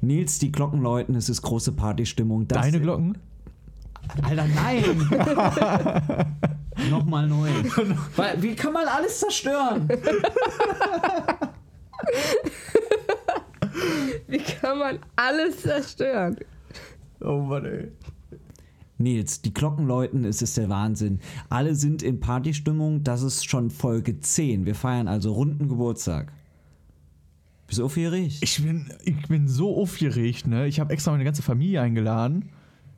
Nils, die Glocken läuten, es ist große Partystimmung. Das Deine Glocken? Alter, nein! Nochmal neu. Weil, wie kann man alles zerstören? Wie kann man alles zerstören? Oh Mann, ey. Nils, die Glocken läuten, es ist der Wahnsinn. Alle sind in Partystimmung, das ist schon Folge 10. Wir feiern also runden Geburtstag. Bist du aufgeregt? Ich bin, ich bin so aufgeregt, ne? Ich habe extra meine ganze Familie eingeladen.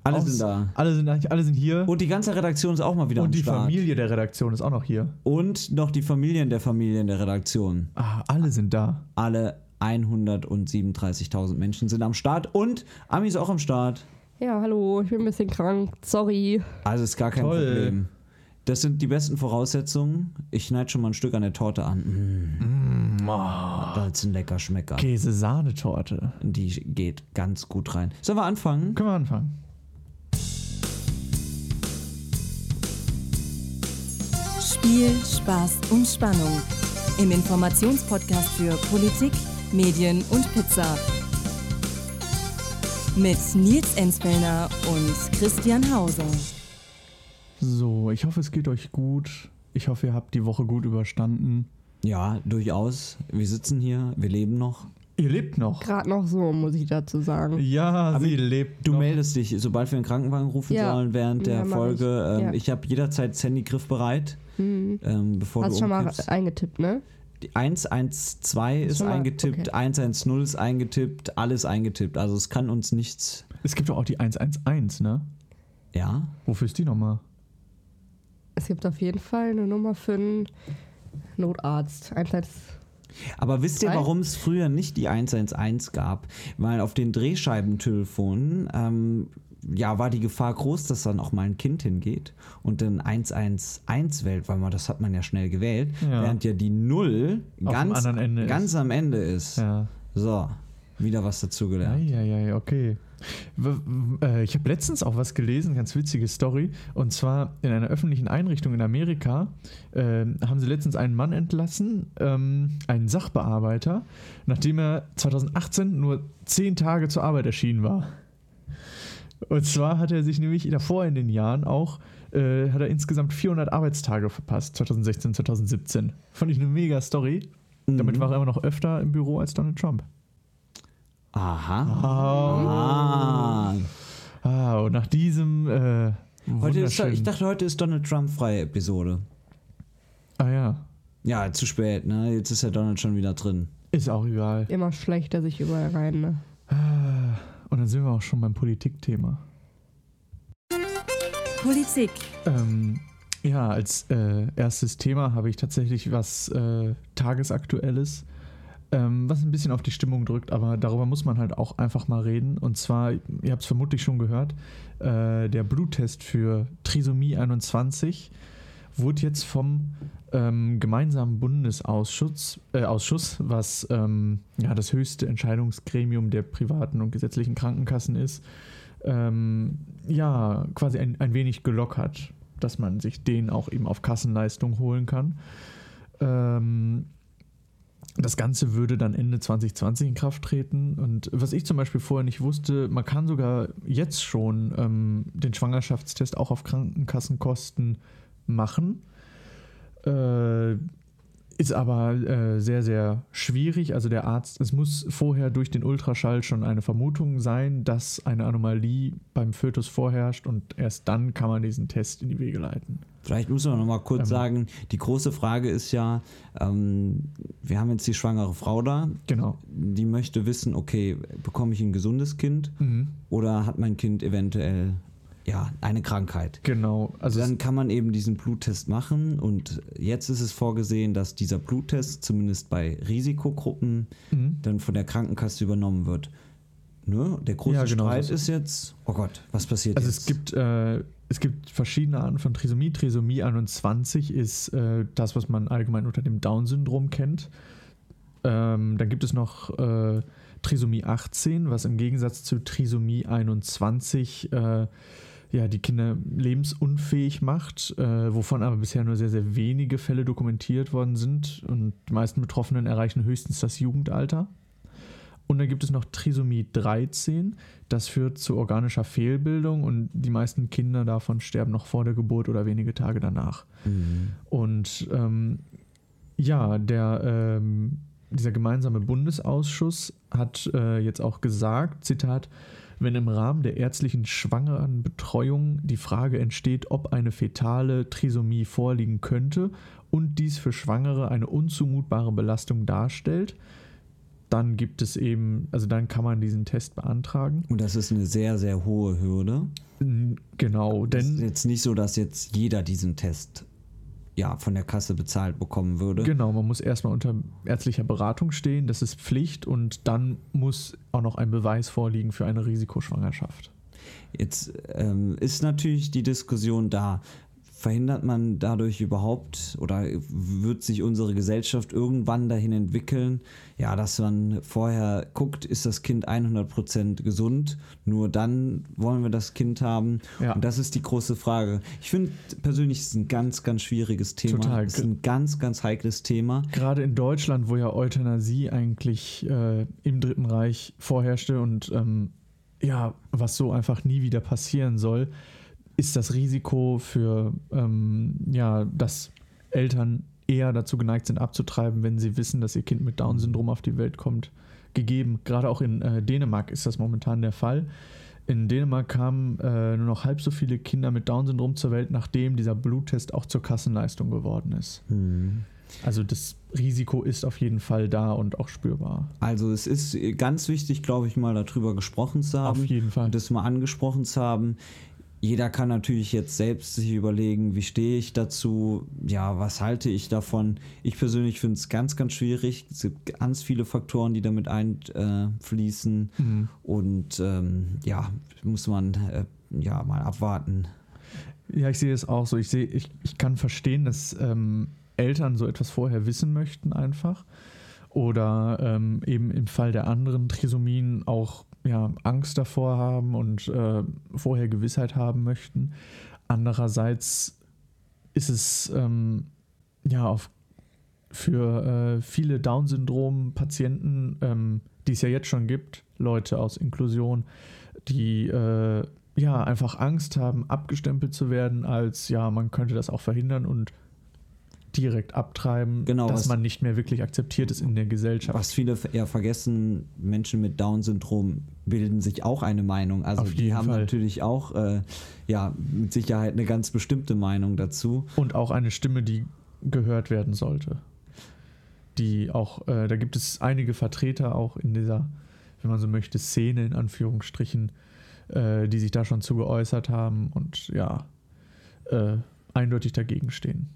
Alle sind da. Alle sind, da- alle sind hier. Und die ganze Redaktion ist auch mal wieder Und am die Start. Familie der Redaktion ist auch noch hier. Und noch die Familien der Familien der Redaktion. Ah, alle sind da. Alle 137.000 Menschen sind am Start und Ami ist auch am Start. Ja, hallo, ich bin ein bisschen krank. Sorry. Also ist gar kein Toll. Problem. Das sind die besten Voraussetzungen. Ich schneide schon mal ein Stück an der Torte an. Mm, Oh, das ist ein lecker Schmecker. Käse-Sahnetorte. Die geht ganz gut rein. Sollen wir anfangen? Können wir anfangen? Spiel, Spaß und Spannung. Im Informationspodcast für Politik, Medien und Pizza. Mit Nils Enzfellner und Christian Hauser. So, ich hoffe, es geht euch gut. Ich hoffe, ihr habt die Woche gut überstanden. Ja, durchaus. Wir sitzen hier, wir leben noch. Ihr lebt noch. Gerade noch so, muss ich dazu sagen. Ja, Aber sie lebt Du noch. meldest dich, sobald wir einen Krankenwagen rufen Ja. sollen während der Ja, mach Folge. ich. Ähm, Ja. Ich habe jederzeit das Handygriff bereit, Hm. ähm, bevor Hast du schon mal eingetippt, ne? Die 112 ist mal- eingetippt, okay. 110 ist eingetippt, alles eingetippt. Also es kann uns nichts. Es gibt doch auch die 111, ne? Ja? Wofür ist die nochmal? Es gibt auf jeden Fall eine Nummer für einen Notarzt. 112. Aber wisst ihr, warum es früher nicht die 111 gab? Weil auf den Drehscheibentelefonen ähm, ja, war die Gefahr groß, dass dann auch mal ein Kind hingeht und dann 111 wählt, weil man das hat man ja schnell gewählt, Ja. während ja die Null Auf dem ganz, ganz am Ende ist. Ja. So, wieder was dazugelernt. Ja, ja, ja, okay. Äh, ich habe letztens auch was gelesen, ganz witzige Story. Und zwar in einer öffentlichen Einrichtung in Amerika äh, haben sie letztens einen Mann entlassen, ähm, einen Sachbearbeiter, nachdem er 2018 nur zehn Tage zur Arbeit erschienen war. Und zwar hat er sich nämlich davor in den Jahren auch, äh, hat er insgesamt 400 Arbeitstage verpasst, 2016, 2017. Fand ich eine mega Story. Damit Mhm. war er immer noch öfter im Büro als Donald Trump. Aha. Ah. Ah, und nach diesem äh, Heute ist, ich dachte, heute ist Donald Trump freie Episode. Ah ja, Ja, zu spät, ne? Jetzt ist ja Donald schon wieder drin. ist auch egal. Immer schlecht, dass ich überall rein, ne? Ah, Und dann sind wir auch schon beim Politikthema. Politik. Ähm, ja, als äh, erstes Thema habe ich tatsächlich was äh, Tagesaktuelles, ähm, was ein bisschen auf die Stimmung drückt, aber darüber muss man halt auch einfach mal reden. Und zwar, ihr habt es vermutlich schon gehört, äh, der Bluttest für Trisomie 21 wurde jetzt vom ähm, gemeinsamen Bundesausschuss, äh, Ausschuss, was ähm, ja, das höchste Entscheidungsgremium der privaten und gesetzlichen Krankenkassen ist, ähm, ja, quasi ein, ein wenig gelockert, dass man sich den auch eben auf Kassenleistung holen kann. Ähm, das Ganze würde dann Ende 2020 in Kraft treten. Und was ich zum Beispiel vorher nicht wusste, man kann sogar jetzt schon ähm, den Schwangerschaftstest auch auf Krankenkassenkosten machen. Äh, ist aber äh, sehr, sehr schwierig. Also der Arzt, es muss vorher durch den Ultraschall schon eine Vermutung sein, dass eine Anomalie beim Fötus vorherrscht und erst dann kann man diesen Test in die Wege leiten. Vielleicht muss man noch mal kurz Ähm. sagen, die große Frage ist ja, ähm, wir haben jetzt die schwangere Frau da, Genau. die möchte wissen, okay, bekomme ich ein gesundes Kind Mhm. oder hat mein Kind eventuell ja, eine Krankheit? Genau. Also Dann kann man eben diesen Bluttest machen und jetzt ist es vorgesehen, dass dieser Bluttest zumindest bei Risikogruppen mhm. dann von der Krankenkasse übernommen wird. Ne? Der große Ja, genau, Streit das- ist jetzt, oh Gott, was passiert Also jetzt? es gibt, äh, es gibt verschiedene Arten von Trisomie. Trisomie 21 ist äh, das, was man allgemein unter dem Down-Syndrom kennt. Ähm, dann gibt es noch äh, Trisomie 18, was im Gegensatz zu Trisomie 21 äh, ja, die Kinder lebensunfähig macht, äh, wovon aber bisher nur sehr, sehr wenige Fälle dokumentiert worden sind. Und die meisten Betroffenen erreichen höchstens das Jugendalter. Und dann gibt es noch Trisomie 13. Das führt zu organischer Fehlbildung und die meisten Kinder davon sterben noch vor der Geburt oder wenige Tage danach. Mhm. Und ähm, ja, der, ähm, dieser gemeinsame Bundesausschuss hat äh, jetzt auch gesagt, Zitat, wenn im Rahmen der ärztlichen Schwangerenbetreuung die Frage entsteht, ob eine fetale Trisomie vorliegen könnte und dies für Schwangere eine unzumutbare Belastung darstellt, dann gibt es eben, also dann kann man diesen Test beantragen. Und das ist eine sehr, sehr hohe Hürde. Genau, Es ist denn jetzt nicht so, dass jetzt jeder diesen Test ja, von der Kasse bezahlt bekommen würde. genau, man muss erstmal unter ärztlicher Beratung stehen, das ist Pflicht und dann muss auch noch ein Beweis vorliegen für eine Risikoschwangerschaft. Jetzt ähm, ist natürlich die Diskussion da. Verhindert man dadurch überhaupt oder wird sich unsere Gesellschaft irgendwann dahin entwickeln, ja, dass man vorher guckt, ist das Kind 100% gesund, nur dann wollen wir das Kind haben. Ja. Und das ist die große Frage. Ich finde persönlich ist ein ganz, ganz schwieriges Thema. Total. Es ist ein ganz, ganz heikles Thema. Gerade in Deutschland, wo ja Euthanasie eigentlich äh, im Dritten Reich vorherrschte und ähm, ja, was so einfach nie wieder passieren soll, ist das Risiko für, ähm, ja, dass Eltern eher dazu geneigt sind, abzutreiben, wenn sie wissen, dass ihr Kind mit Down-Syndrom auf die Welt kommt, gegeben. Gerade auch in äh, Dänemark ist das momentan der Fall. In Dänemark kamen äh, nur noch halb so viele Kinder mit Down-Syndrom zur Welt, nachdem dieser Bluttest auch zur Kassenleistung geworden ist. Also das Risiko ist auf jeden Fall da und auch spürbar. Also es ist ganz wichtig, glaube ich, mal darüber gesprochen zu haben. Auf jeden Fall. Und das mal angesprochen zu haben. Jeder kann natürlich jetzt selbst sich überlegen, wie stehe ich dazu, ja, was halte ich davon. Ich persönlich finde es ganz, ganz schwierig. Es gibt ganz viele Faktoren, die damit einfließen. Mhm. Und ähm, ja, muss man äh, ja mal abwarten. Ja, ich sehe es auch so. Ich sehe, ich, ich kann verstehen, dass ähm, Eltern so etwas vorher wissen möchten einfach. Oder ähm, eben im Fall der anderen Trisomien auch ja, Angst davor haben und äh, vorher Gewissheit haben möchten. Andererseits ist es ähm, ja auf, für äh, viele Down-Syndrom-Patienten, ähm, die es ja jetzt schon gibt, Leute aus Inklusion, die äh, ja einfach Angst haben, abgestempelt zu werden, als ja, man könnte das auch verhindern und direkt abtreiben, Genau, dass was- man nicht mehr wirklich akzeptiert ist in der Gesellschaft. Was viele eher vergessen, Menschen mit Down-Syndrom bilden sich auch eine Meinung. Also die haben Fall. natürlich auch äh, ja, mit Sicherheit eine ganz bestimmte Meinung dazu. Und auch eine Stimme, die gehört werden sollte. Die auch, äh, da gibt es einige Vertreter auch in dieser, wenn man so möchte, Szene in Anführungsstrichen, äh, die sich da schon zu geäußert haben und ja, äh, eindeutig dagegen stehen.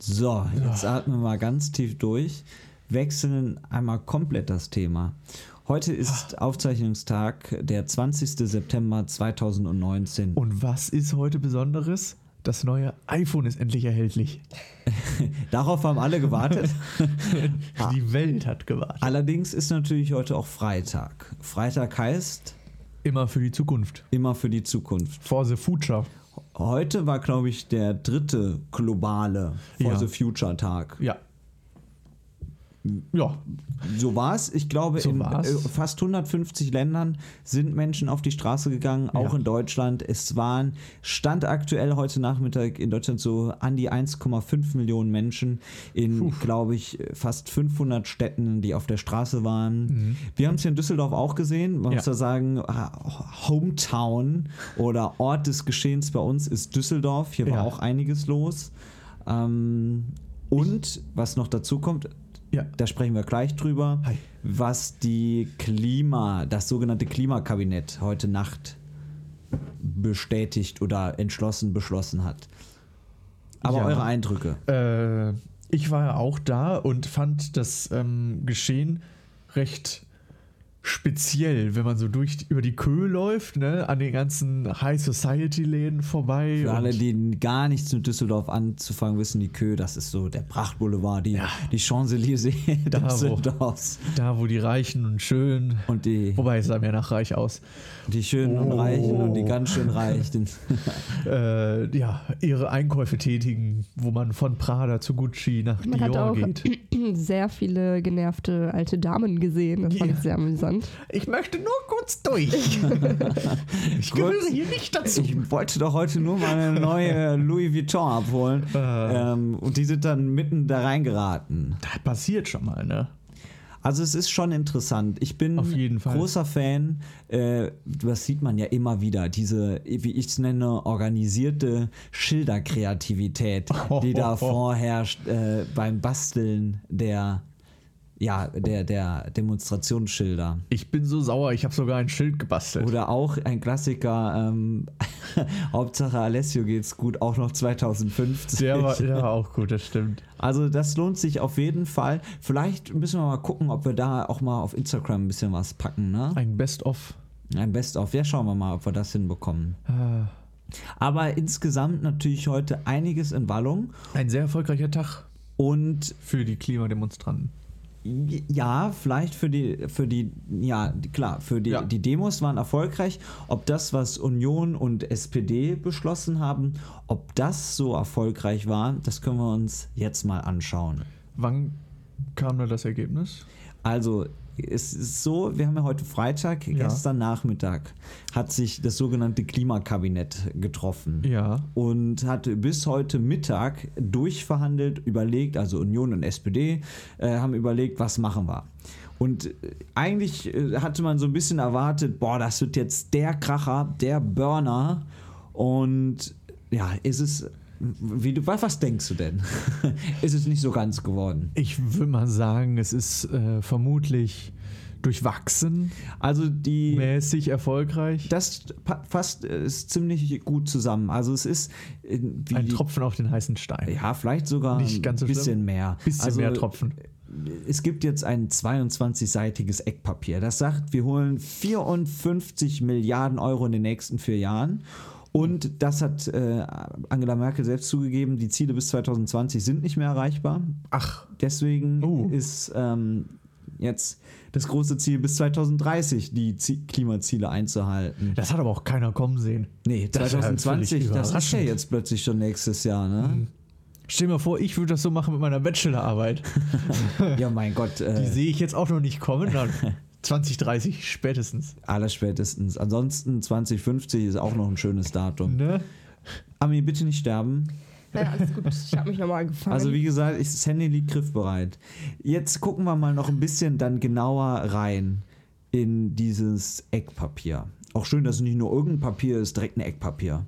So, jetzt atmen wir mal ganz tief durch, wechseln einmal komplett das Thema. Heute ist Aufzeichnungstag, der 20. September 2019. Und was ist heute Besonderes? Das neue iPhone ist endlich erhältlich. Darauf haben alle gewartet. Die Welt hat gewartet. Allerdings ist natürlich heute auch Freitag. Freitag heißt Immer für die Zukunft. immer für die Zukunft. For the future. Heute war, glaube ich, der dritte globale For Ja. the Future Tag. Ja. Ja, So war es. Ich glaube, So in war's. äh, fast 150 Ländern sind Menschen auf die Straße gegangen, auch Ja. in Deutschland. Es waren, stand aktuell heute Nachmittag in Deutschland so an die 1,5 Millionen Menschen in, glaube ich, fast 500 Städten, die auf der Straße waren. Wir haben es hier in Düsseldorf auch gesehen. Man Mhm. Ja. muss da sagen, ah, Hometown oder Ort des Geschehens bei uns ist Düsseldorf. Hier war Ja. auch einiges los. Ähm, und was noch dazu kommt, ja. da sprechen wir gleich drüber, Hi. was die Klima, das sogenannte Klimakabinett heute Nacht bestätigt oder entschlossen beschlossen hat. Aber Ja. eure Eindrücke. Äh, ich war ja auch da und fand das ähm, Geschehen recht speziell, wenn man so durch über die Kö läuft, ne, an den ganzen High Society Läden vorbei. Für und- alle, die gar nichts mit Düsseldorf anzufangen wissen, die Kö, das ist so der Prachtboulevard, die, Ja. die Champs-Élysées Da, wo- Düsseldorfs. da, wo die Reichen und Schönen, Und die, wobei es sah mir nach reich aus, die schönen und Oh. Reichen und die ganz schön Reichen. äh, ja, ihre Einkäufe tätigen, wo man von Prada zu Gucci nach Man hat Dior auch geht. sehr viele genervte alte Damen gesehen. Das fand Ja. ich sehr amüsant. Ich möchte nur kurz durch. ich gehöre hier nicht dazu. Ich wollte doch heute nur mal eine neue Louis Vuitton abholen. Äh. Ähm, und die sind dann mitten da reingeraten. Das passiert schon mal, ne? Also es ist schon interessant. Ich bin großer Fan. Äh, das sieht man ja immer wieder. Diese, wie ich es nenne, organisierte Schilderkreativität, die da vorherrscht äh, beim Basteln der, ja, der, der Demonstrationsschilder. Ich bin so sauer, ich habe sogar ein Schild gebastelt. Oder auch ein Klassiker, ähm, Hauptsache Alessio geht's gut, auch noch 2050. der, war, der war auch gut, das stimmt. Also das lohnt sich auf jeden Fall. Vielleicht müssen wir mal gucken, ob wir da auch mal auf Instagram ein bisschen was packen, ne? Ein Best-of. Ein Best-of. Ja, schauen wir mal, ob wir das hinbekommen. Ah, Aber insgesamt natürlich heute einiges in Wallung. Ein sehr erfolgreicher Tag Und für die Klimademonstranten. Ja, vielleicht für die, für die, ja, klar, für die, Ja. die Demos waren erfolgreich. Ob das, was Union und SPD beschlossen haben, ob das so erfolgreich war, das können wir uns jetzt mal anschauen. Wann kam da das Ergebnis? Also, es ist so, wir haben ja heute Freitag, Ja. gestern Nachmittag hat sich das sogenannte Klimakabinett getroffen. Ja. Und hat bis heute Mittag durchverhandelt, überlegt, also Union und SPD äh, haben überlegt, was machen wir. Und äh, eigentlich äh, hatte man so ein bisschen erwartet, boah, das wird jetzt der Kracher, der Burner. Und ja, ist es, wie du, was, denkst du denn? ist es nicht so ganz geworden? Ich würde mal sagen, es ist äh, vermutlich durchwachsen, Also die. mäßig erfolgreich. Das fasst äh, ist ziemlich gut zusammen. Also es ist äh, Ein Tropfen auf den heißen Stein. Ja, vielleicht sogar Nicht ganz so ein bisschen schlimm. mehr. Bisschen also, mehr Tropfen. Es gibt jetzt ein 22-seitiges Eckpapier. Das sagt, wir holen 54 Milliarden Euro in den nächsten vier Jahren. Und das hat äh, Angela Merkel selbst zugegeben, die Ziele bis 2020 sind nicht mehr erreichbar. Ach, Deswegen Oh. ist ähm, jetzt das große Ziel bis 2030, die Zie Klimaziele einzuhalten. das hat aber auch keiner kommen sehen. Nee, Das ist ja 2020, völlig das ist ja jetzt plötzlich schon nächstes Jahr, ne? Stell dir mal vor, ich würde das so machen mit meiner Bachelorarbeit. Ja, mein Gott, Die äh, sehe ich jetzt auch noch nicht kommen. Dann 2030 spätestens. aller spätestens. Ansonsten 2050 ist auch noch ein schönes Datum. Ne? Ami, bitte nicht sterben. Ja, alles gut. Ich habe mich nochmal gefangen. Also wie gesagt, ich, das Handy liegt griffbereit. Jetzt gucken wir mal noch ein bisschen dann genauer rein in dieses Eckpapier. Auch schön, dass es nicht nur irgendein Papier ist, direkt ein Eckpapier.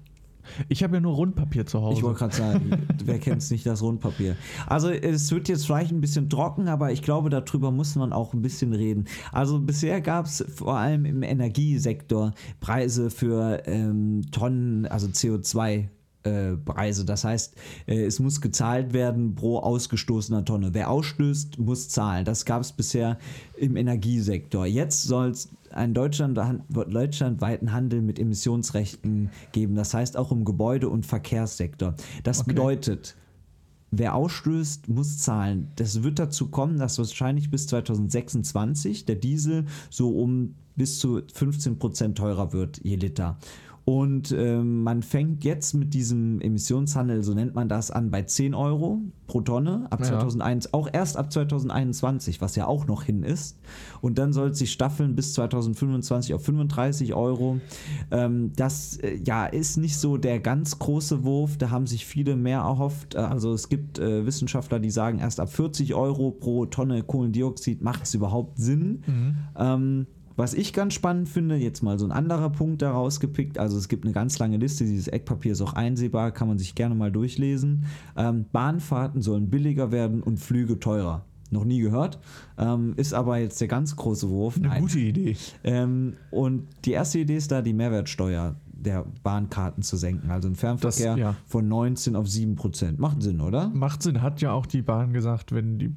Ich habe ja nur Rundpapier zu Hause. Ich wollte gerade sagen, wer kennt es nicht, das Rundpapier. Also es wird jetzt vielleicht ein bisschen trocken, aber ich glaube, darüber muss man auch ein bisschen reden. Also bisher gab es vor allem im Energiesektor Preise für ähm, Tonnen, also CO2. Äh, Preise. Das heißt, äh, es muss gezahlt werden pro ausgestoßener Tonne. Wer ausstößt, muss zahlen. Das gab es bisher im Energiesektor. Jetzt soll es einen Deutschland, deutschlandweiten Handel mit Emissionsrechten geben. Das heißt auch im Gebäude- und Verkehrssektor. Das Okay. bedeutet, Wer ausstößt, muss zahlen. Das wird dazu kommen, dass wahrscheinlich bis 2026 der Diesel so um bis zu 15 Prozent teurer wird je Liter. Und ähm, man fängt jetzt mit diesem Emissionshandel, so nennt man das, an bei 10 Euro pro Tonne ab Ja. 2001, auch erst ab 2021, was ja auch noch hin ist. Und dann soll es sich staffeln bis 2025 auf 35 Euro. Ähm, das äh, ja ist nicht so der ganz große Wurf, da haben sich viele mehr erhofft. Äh, Also es gibt äh, Wissenschaftler, die sagen, erst ab 40 Euro pro Tonne Kohlendioxid macht es überhaupt Sinn. Ähm, was ich ganz spannend finde, jetzt mal so ein anderer Punkt da rausgepickt, also es gibt eine ganz lange Liste, dieses Eckpapier ist auch einsehbar, kann man sich gerne mal durchlesen. Ähm, Bahnfahrten sollen billiger werden und Flüge teurer. Noch nie gehört, ähm, ist aber jetzt der ganz große Wurf. Eine Nein. gute Idee. Ähm, und die erste Idee ist da, die Mehrwertsteuer der Bahnkarten zu senken, also im Fernverkehr ja. von 19 auf 7 Prozent. Macht Sinn, oder? Macht Sinn, hat ja auch die Bahn gesagt, wenn die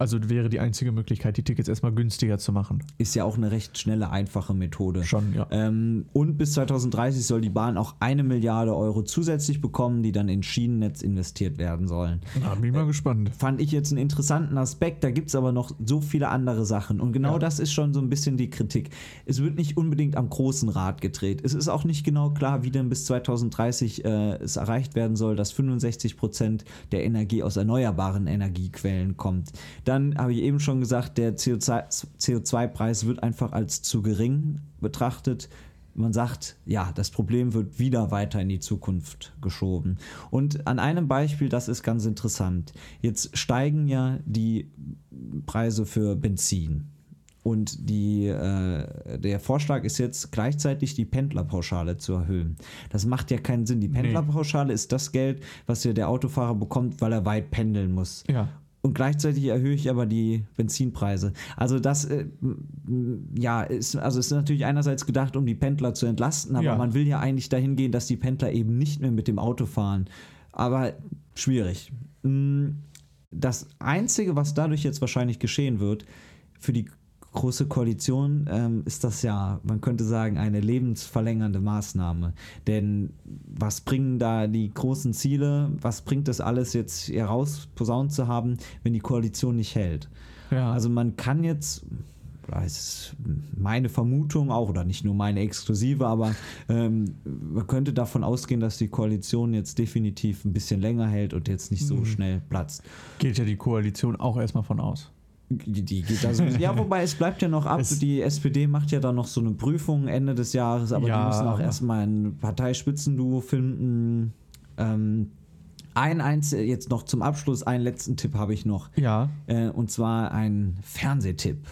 Also wäre die einzige Möglichkeit, die Tickets erstmal günstiger zu machen. Ist ja auch eine recht schnelle, einfache Methode. Schon, ja. Ähm, und bis 2030 soll die Bahn auch eine Milliarde Euro zusätzlich bekommen, die dann in Schienennetz investiert werden sollen. Da bin ich mal gespannt. Fand ich jetzt einen interessanten Aspekt. Da gibt es aber noch so viele andere Sachen. Und genau Ja. das ist schon so ein bisschen die Kritik. Es wird nicht unbedingt am großen Rad gedreht. Es ist auch nicht genau klar, wie denn bis 2030 äh, es erreicht werden soll, dass 65 Prozent der Energie aus erneuerbaren Energiequellen kommt. Dann habe ich eben schon gesagt, der CO2 CO2-Preis wird einfach als zu gering betrachtet. Man sagt, ja, das Problem wird wieder weiter in die Zukunft geschoben. Und an einem Beispiel, das ist ganz interessant. Jetzt steigen ja die Preise für Benzin. Und die, äh, der Vorschlag ist jetzt gleichzeitig die Pendlerpauschale zu erhöhen. Das macht ja keinen Sinn. Die Pendlerpauschale ist das Geld, was ja der Autofahrer bekommt, weil er weit pendeln muss. Ja. Und gleichzeitig erhöhe ich aber die Benzinpreise. Also das, äh, ja, ist, also ist natürlich einerseits gedacht, um die Pendler zu entlasten, aber Ja. man will ja eigentlich dahin gehen, dass die Pendler eben nicht mehr mit dem Auto fahren. Aber schwierig. Mm, Das Einzige, was dadurch jetzt wahrscheinlich geschehen wird, für die Große Koalition ähm, ist das ja, man könnte sagen, eine lebensverlängernde Maßnahme. Denn was bringen da die großen Ziele, was bringt das alles jetzt heraus, posaunt zu haben, wenn die Koalition nicht hält? Ja. Also man kann jetzt, das ist meine Vermutung auch, oder nicht nur meine exklusive, aber ähm, man könnte davon ausgehen, dass die Koalition jetzt definitiv ein bisschen länger hält und jetzt nicht so Mhm. schnell platzt. Geht ja die Koalition auch erstmal von aus. Die, die geht da so, ja, wobei es bleibt ja noch ab. Es- die SPD macht ja dann noch so eine Prüfung Ende des Jahres, aber Ja, die müssen auch erstmal ein Parteispitzenduo finden. Ähm, ein eins, jetzt noch zum Abschluss, einen letzten Tipp habe ich noch. Ja. Äh, und zwar ein Fernsehtipp.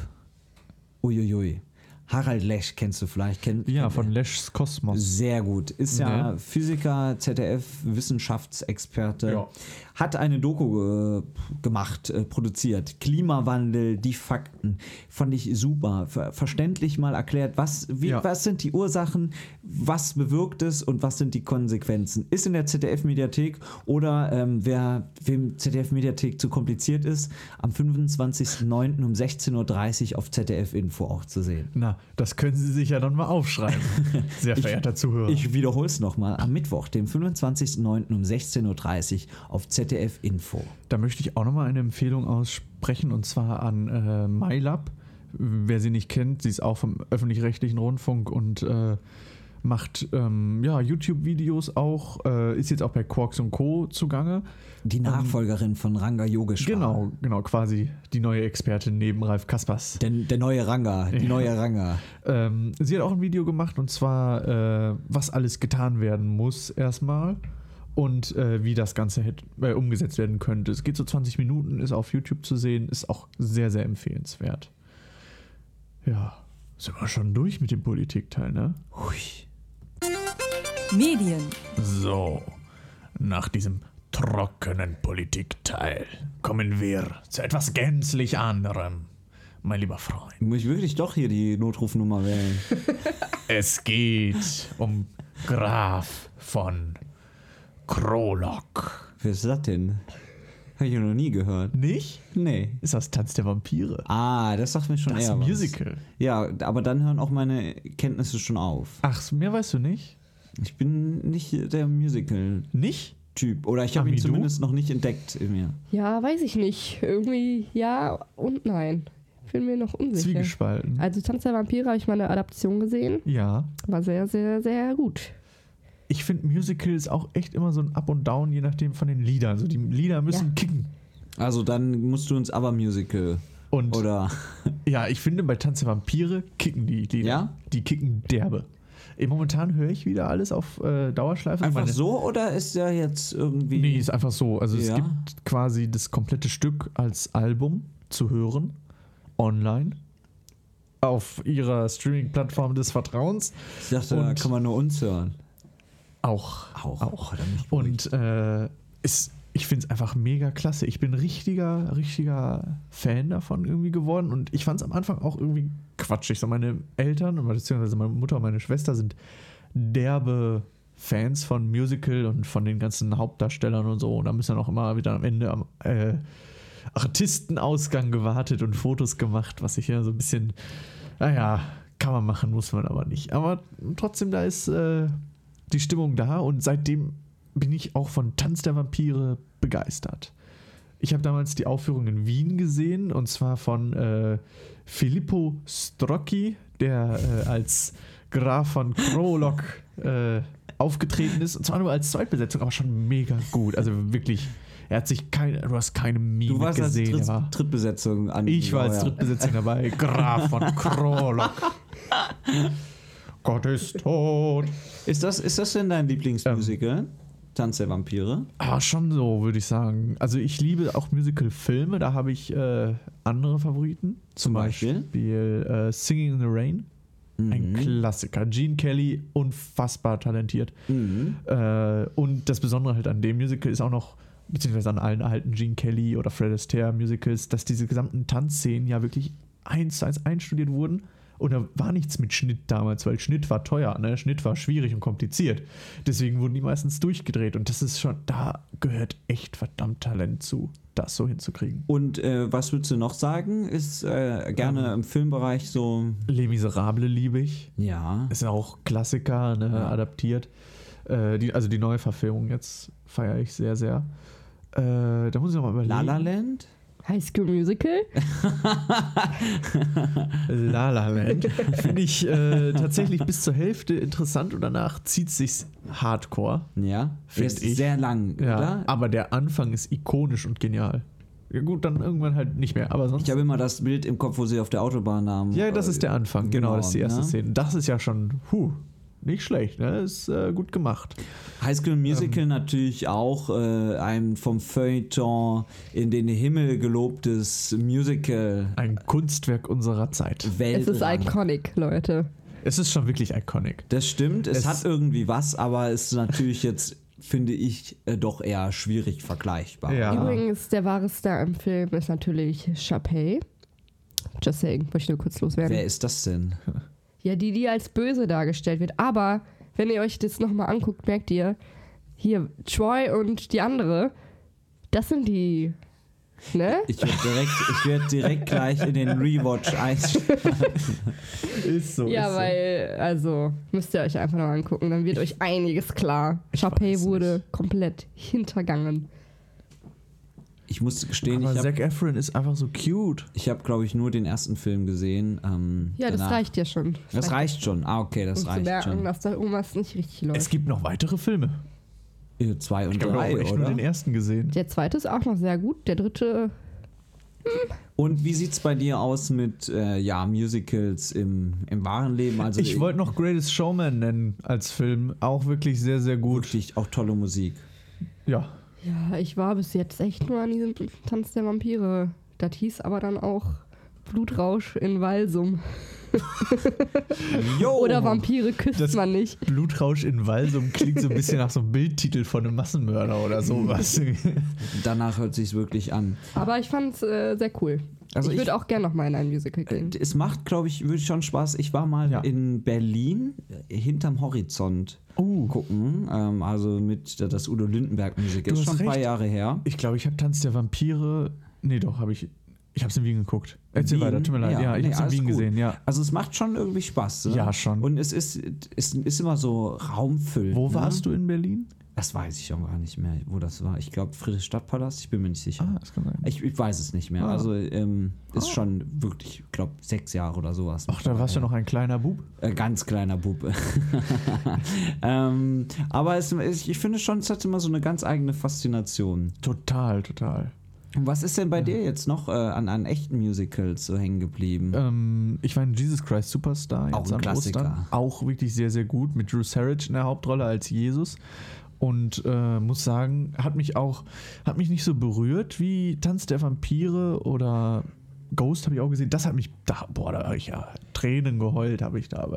Uiuiui. Harald Lesch kennst du vielleicht. Kennt, Ja, von Lesch's Kosmos. Sehr gut. Ist ja Ne? Physiker, ZDF-Wissenschaftsexperte. Ja. Hat eine Doku äh, gemacht, äh, produziert. Klimawandel, die Fakten. Fand ich super. Ver verständlich mal erklärt, was, wie, Ja. was sind die Ursachen, was bewirkt es und was sind die Konsequenzen. Ist in der ZDF-Mediathek oder ähm, wer wem ZDF-Mediathek zu kompliziert ist, am 25.09. um 16.30 Uhr auf ZDF-Info auch zu sehen. Na, das können Sie sich ja dann mal aufschreiben, sehr verehrter Zuhörer. Ich wiederhole es nochmal. Am Mittwoch, dem 25.09. um 16.30 Uhr auf ZDF Info. Da möchte ich auch nochmal eine Empfehlung aussprechen und zwar an äh, MyLab. Wer sie nicht kennt, sie ist auch vom öffentlich-rechtlichen Rundfunk und äh, macht ähm, ja, YouTube-Videos auch, äh, ist jetzt auch bei Quarks und Co. zugange. Die Nachfolgerin von Ranga Yogeshwar. Genau, genau, quasi die neue Expertin neben Ralf Kaspers. Der, der neue Ranga, die Ja. neue Ranga. Ähm, sie hat auch ein Video gemacht und zwar, äh, was alles getan werden muss erstmal und äh, wie das Ganze hätte, äh, umgesetzt werden könnte. Es geht so 20 Minuten, ist auf YouTube zu sehen, ist auch sehr, sehr empfehlenswert. Ja, sind wir schon durch mit dem Politikteil, ne? Hui. Medien, So, nach diesem trockenen Politikteil kommen wir zu etwas gänzlich anderem, mein lieber Freund. Muss ich wirklich doch hier die Notrufnummer wählen? Es geht um Graf von Krolok. Wer ist das denn? Habe ich noch nie gehört. Nicht? Nee. Ist das Tanz der Vampire? Ah, das sagt mir schon Das eher was. Musical. Ja, aber dann hören auch meine Kenntnisse schon auf. Ach, mehr weißt du nicht? Ich bin nicht der Musical-Typ. Nicht? Oder ich habe ihn zumindest noch nicht entdeckt in mir. Ja, weiß ich nicht. Irgendwie ja und nein. Bin mir noch unsicher. Zwiegespalten. Also Tanz der Vampire habe ich mal eine Adaption gesehen. Ja. War sehr, sehr, sehr gut. Ich finde Musical ist auch echt immer so ein Up und Down, je nachdem von den Liedern. Also die Lieder müssen Ja. kicken. Also dann musst du uns aber Musical. Und Oder. ja, ich finde bei Tanz der Vampire kicken die Lieder. Ja? Die kicken derbe. Momentan höre ich wieder alles auf äh, Dauerschleife. Einfach Meine- so oder ist der jetzt irgendwie. Nee, ist einfach so. Also es Ja. gibt quasi das komplette Stück als Album zu hören, online, auf ihrer Streaming-Plattform des Vertrauens. Ich dachte, da Und- kann man nur uns hören. Auch. Auch. Auch. Da. Und äh, ist, ich finde es einfach mega klasse. Ich bin richtiger, richtiger Fan davon irgendwie geworden. Und ich fand es am Anfang auch irgendwie quatschig. So meine Eltern, beziehungsweise meine Mutter und meine Schwester sind derbe Fans von Musical und von den ganzen Hauptdarstellern und so. Und da müssen dann auch immer wieder am Ende am, äh, Artistenausgang gewartet und Fotos gemacht, was ich ja so ein bisschen, naja, kann man machen, muss man aber nicht. Aber trotzdem, da ist äh, die Stimmung da und seitdem bin ich auch von Tanz der Vampire begeistert. Ich habe damals die Aufführung in Wien gesehen und zwar von äh, Filippo Strocchi, der äh, als Graf von Krolok äh, aufgetreten ist. Und zwar nur als Zweitbesetzung, aber schon mega gut. Also wirklich, er hat sich keine, du hast keine Mimik Du warst als gesehen. Dritt, er war, Drittbesetzung an. ich war als. Drittbesetzung dabei. Graf von Krolok. Gott ist tot. Ist das, ist das denn dein Lieblingsmusical? Ähm. Tanz der Vampire? Ah, schon so, würde ich sagen. Also ich liebe auch Musical-Filme, da habe ich äh, andere Favoriten. Zum Beispiel? Beispiel äh, Singing in the Rain. Ein Mhm. Klassiker. Gene Kelly, unfassbar talentiert. Mhm. Äh, und das Besondere halt an dem Musical ist auch noch, beziehungsweise an allen alten Gene Kelly oder Fred Astaire Musicals, dass diese gesamten Tanzszenen ja wirklich eins zu eins einstudiert wurden. Und da war nichts mit Schnitt damals, weil Schnitt war teuer, ne? Schnitt war schwierig und kompliziert. Deswegen wurden die meistens durchgedreht. Und das ist schon, da gehört echt verdammt Talent zu, das so hinzukriegen. Und äh, was würdest du noch sagen? Ist äh, gerne Ähm. im Filmbereich so. Les Miserables liebe ich. Ja. Ist ja auch Klassiker, ne, Ja. adaptiert. Äh, die, also die neue Verfilmung jetzt feiere ich sehr, sehr. Äh, da muss ich noch mal überlegen. La La Land? High School Musical? La La Land. Finde ich äh, tatsächlich bis zur Hälfte interessant und danach zieht sich's hardcore. Ja. Find ist ich. sehr lang, Ja, oder? aber der Anfang ist ikonisch und genial. Ja gut, dann irgendwann halt nicht mehr, aber sonst. Ich habe immer das Bild im Kopf, wo sie auf der Autobahn haben. ja, das ist der Anfang, genau, das ist die erste ne? Szene. Das ist ja schon, huh, nicht schlecht, ne? Ist äh, gut gemacht. High School Musical Ähm. natürlich auch äh, ein vom Feuilleton in den Himmel gelobtes Musical. Ein Kunstwerk unserer Zeit. Es Weltrang. ist iconic, Leute. Es ist schon wirklich iconic. Das stimmt, es, Es- hat irgendwie was, aber ist natürlich jetzt, finde ich, äh, doch eher schwierig vergleichbar. Ja. Übrigens, der wahre Star im Film ist natürlich Chapey. Just saying, wollte ich nur kurz loswerden. Wer ist das denn? Ja, die, die als böse dargestellt wird. Aber wenn ihr euch das nochmal anguckt, merkt ihr, hier, Troy und die andere, das sind die. Ne? Ich werde direkt, ich werd direkt gleich in den Rewatch einsteigen. Ist so. Ja, weil, also, müsst ihr euch einfach noch angucken, dann wird euch einiges klar. Ich Chapey wurde nicht. komplett hintergangen. Ich muss gestehen, Aber ich habe, Zac Efron ist einfach so cute. ich hab, glaube ich, nur den ersten Film gesehen. Ähm, Ja, das danach- reicht ja schon. Das reicht schon. Ah, okay, das um zu reicht merken, schon. dass da irgendwas nicht richtig läuft. Es gibt noch weitere Filme. Äh, Zwei und Ich habe auch drei, echt nur oder? den ersten gesehen. Der zweite ist auch noch sehr gut. Der dritte, Und wie sieht's bei dir aus mit ja, ja, Musicals im, im wahren Leben? Also ich wollte noch Greatest Showman nennen als Film. Auch wirklich sehr, sehr gut. wirklich auch tolle Musik. Ja. Ja, ich war bis jetzt echt nur an diesem Tanz der Vampire. Das hieß aber dann auch Blutrausch in Walsum. Oder Vampire küsst Das- man nicht. Blutrausch in Walsum klingt so ein bisschen nach so einem Bildtitel von einem Massenmörder oder sowas. Danach hört sich's wirklich an. Aber ich fand es äh, sehr cool. Also ich ich- würde auch gerne noch mal in ein Musical Äh, gehen. Es macht, glaube ich, wirklich schon Spaß. Ich war mal Ja. in Berlin äh, hinterm Horizont Oh. gucken. Ähm, also mit äh, das Udo Lindenberg Musik. Du Ist schon ein paar recht. Jahre her. Ich glaube, ich habe Tanz der Vampire. Nee, doch, habe ich. Ich habe es in Wien geguckt. Erzähl Wien? weiter, tut mir leid. Ja, Ja, ich nee, habe es in Wien gut. gesehen, ja. Also es macht schon irgendwie Spaß. Ne? Ja, schon. Und es ist, es ist immer so raumfüllend. Wo ne? warst du in Berlin? Das weiß ich schon gar nicht mehr, wo das war. Ich glaube Friedrichstadtpalast, ich bin mir nicht sicher. Ah, das kann sein. Ich, ich weiß es nicht mehr. Ah. Also ähm, ist schon wirklich, ich glaube, sechs Jahre oder sowas. Ach, da warst du noch ein kleiner Bub. Äh, ganz kleiner Bub. ähm, aber es, ich finde schon, es hat immer so eine ganz eigene Faszination. Total, total. Was ist denn bei dir jetzt noch äh, an, an echten Musicals so hängen geblieben? Ähm, ich war in Jesus Christ Superstar Auch ein Klassiker. Ostern. Auch wirklich sehr, sehr gut mit Drew Sarich in der Hauptrolle als Jesus. Und äh, muss sagen, hat mich auch, hat mich nicht so berührt wie Tanz der Vampire oder Ghost habe ich auch gesehen. Das hat mich, da, boah, da habe ich ja Tränen geheult, habe ich da.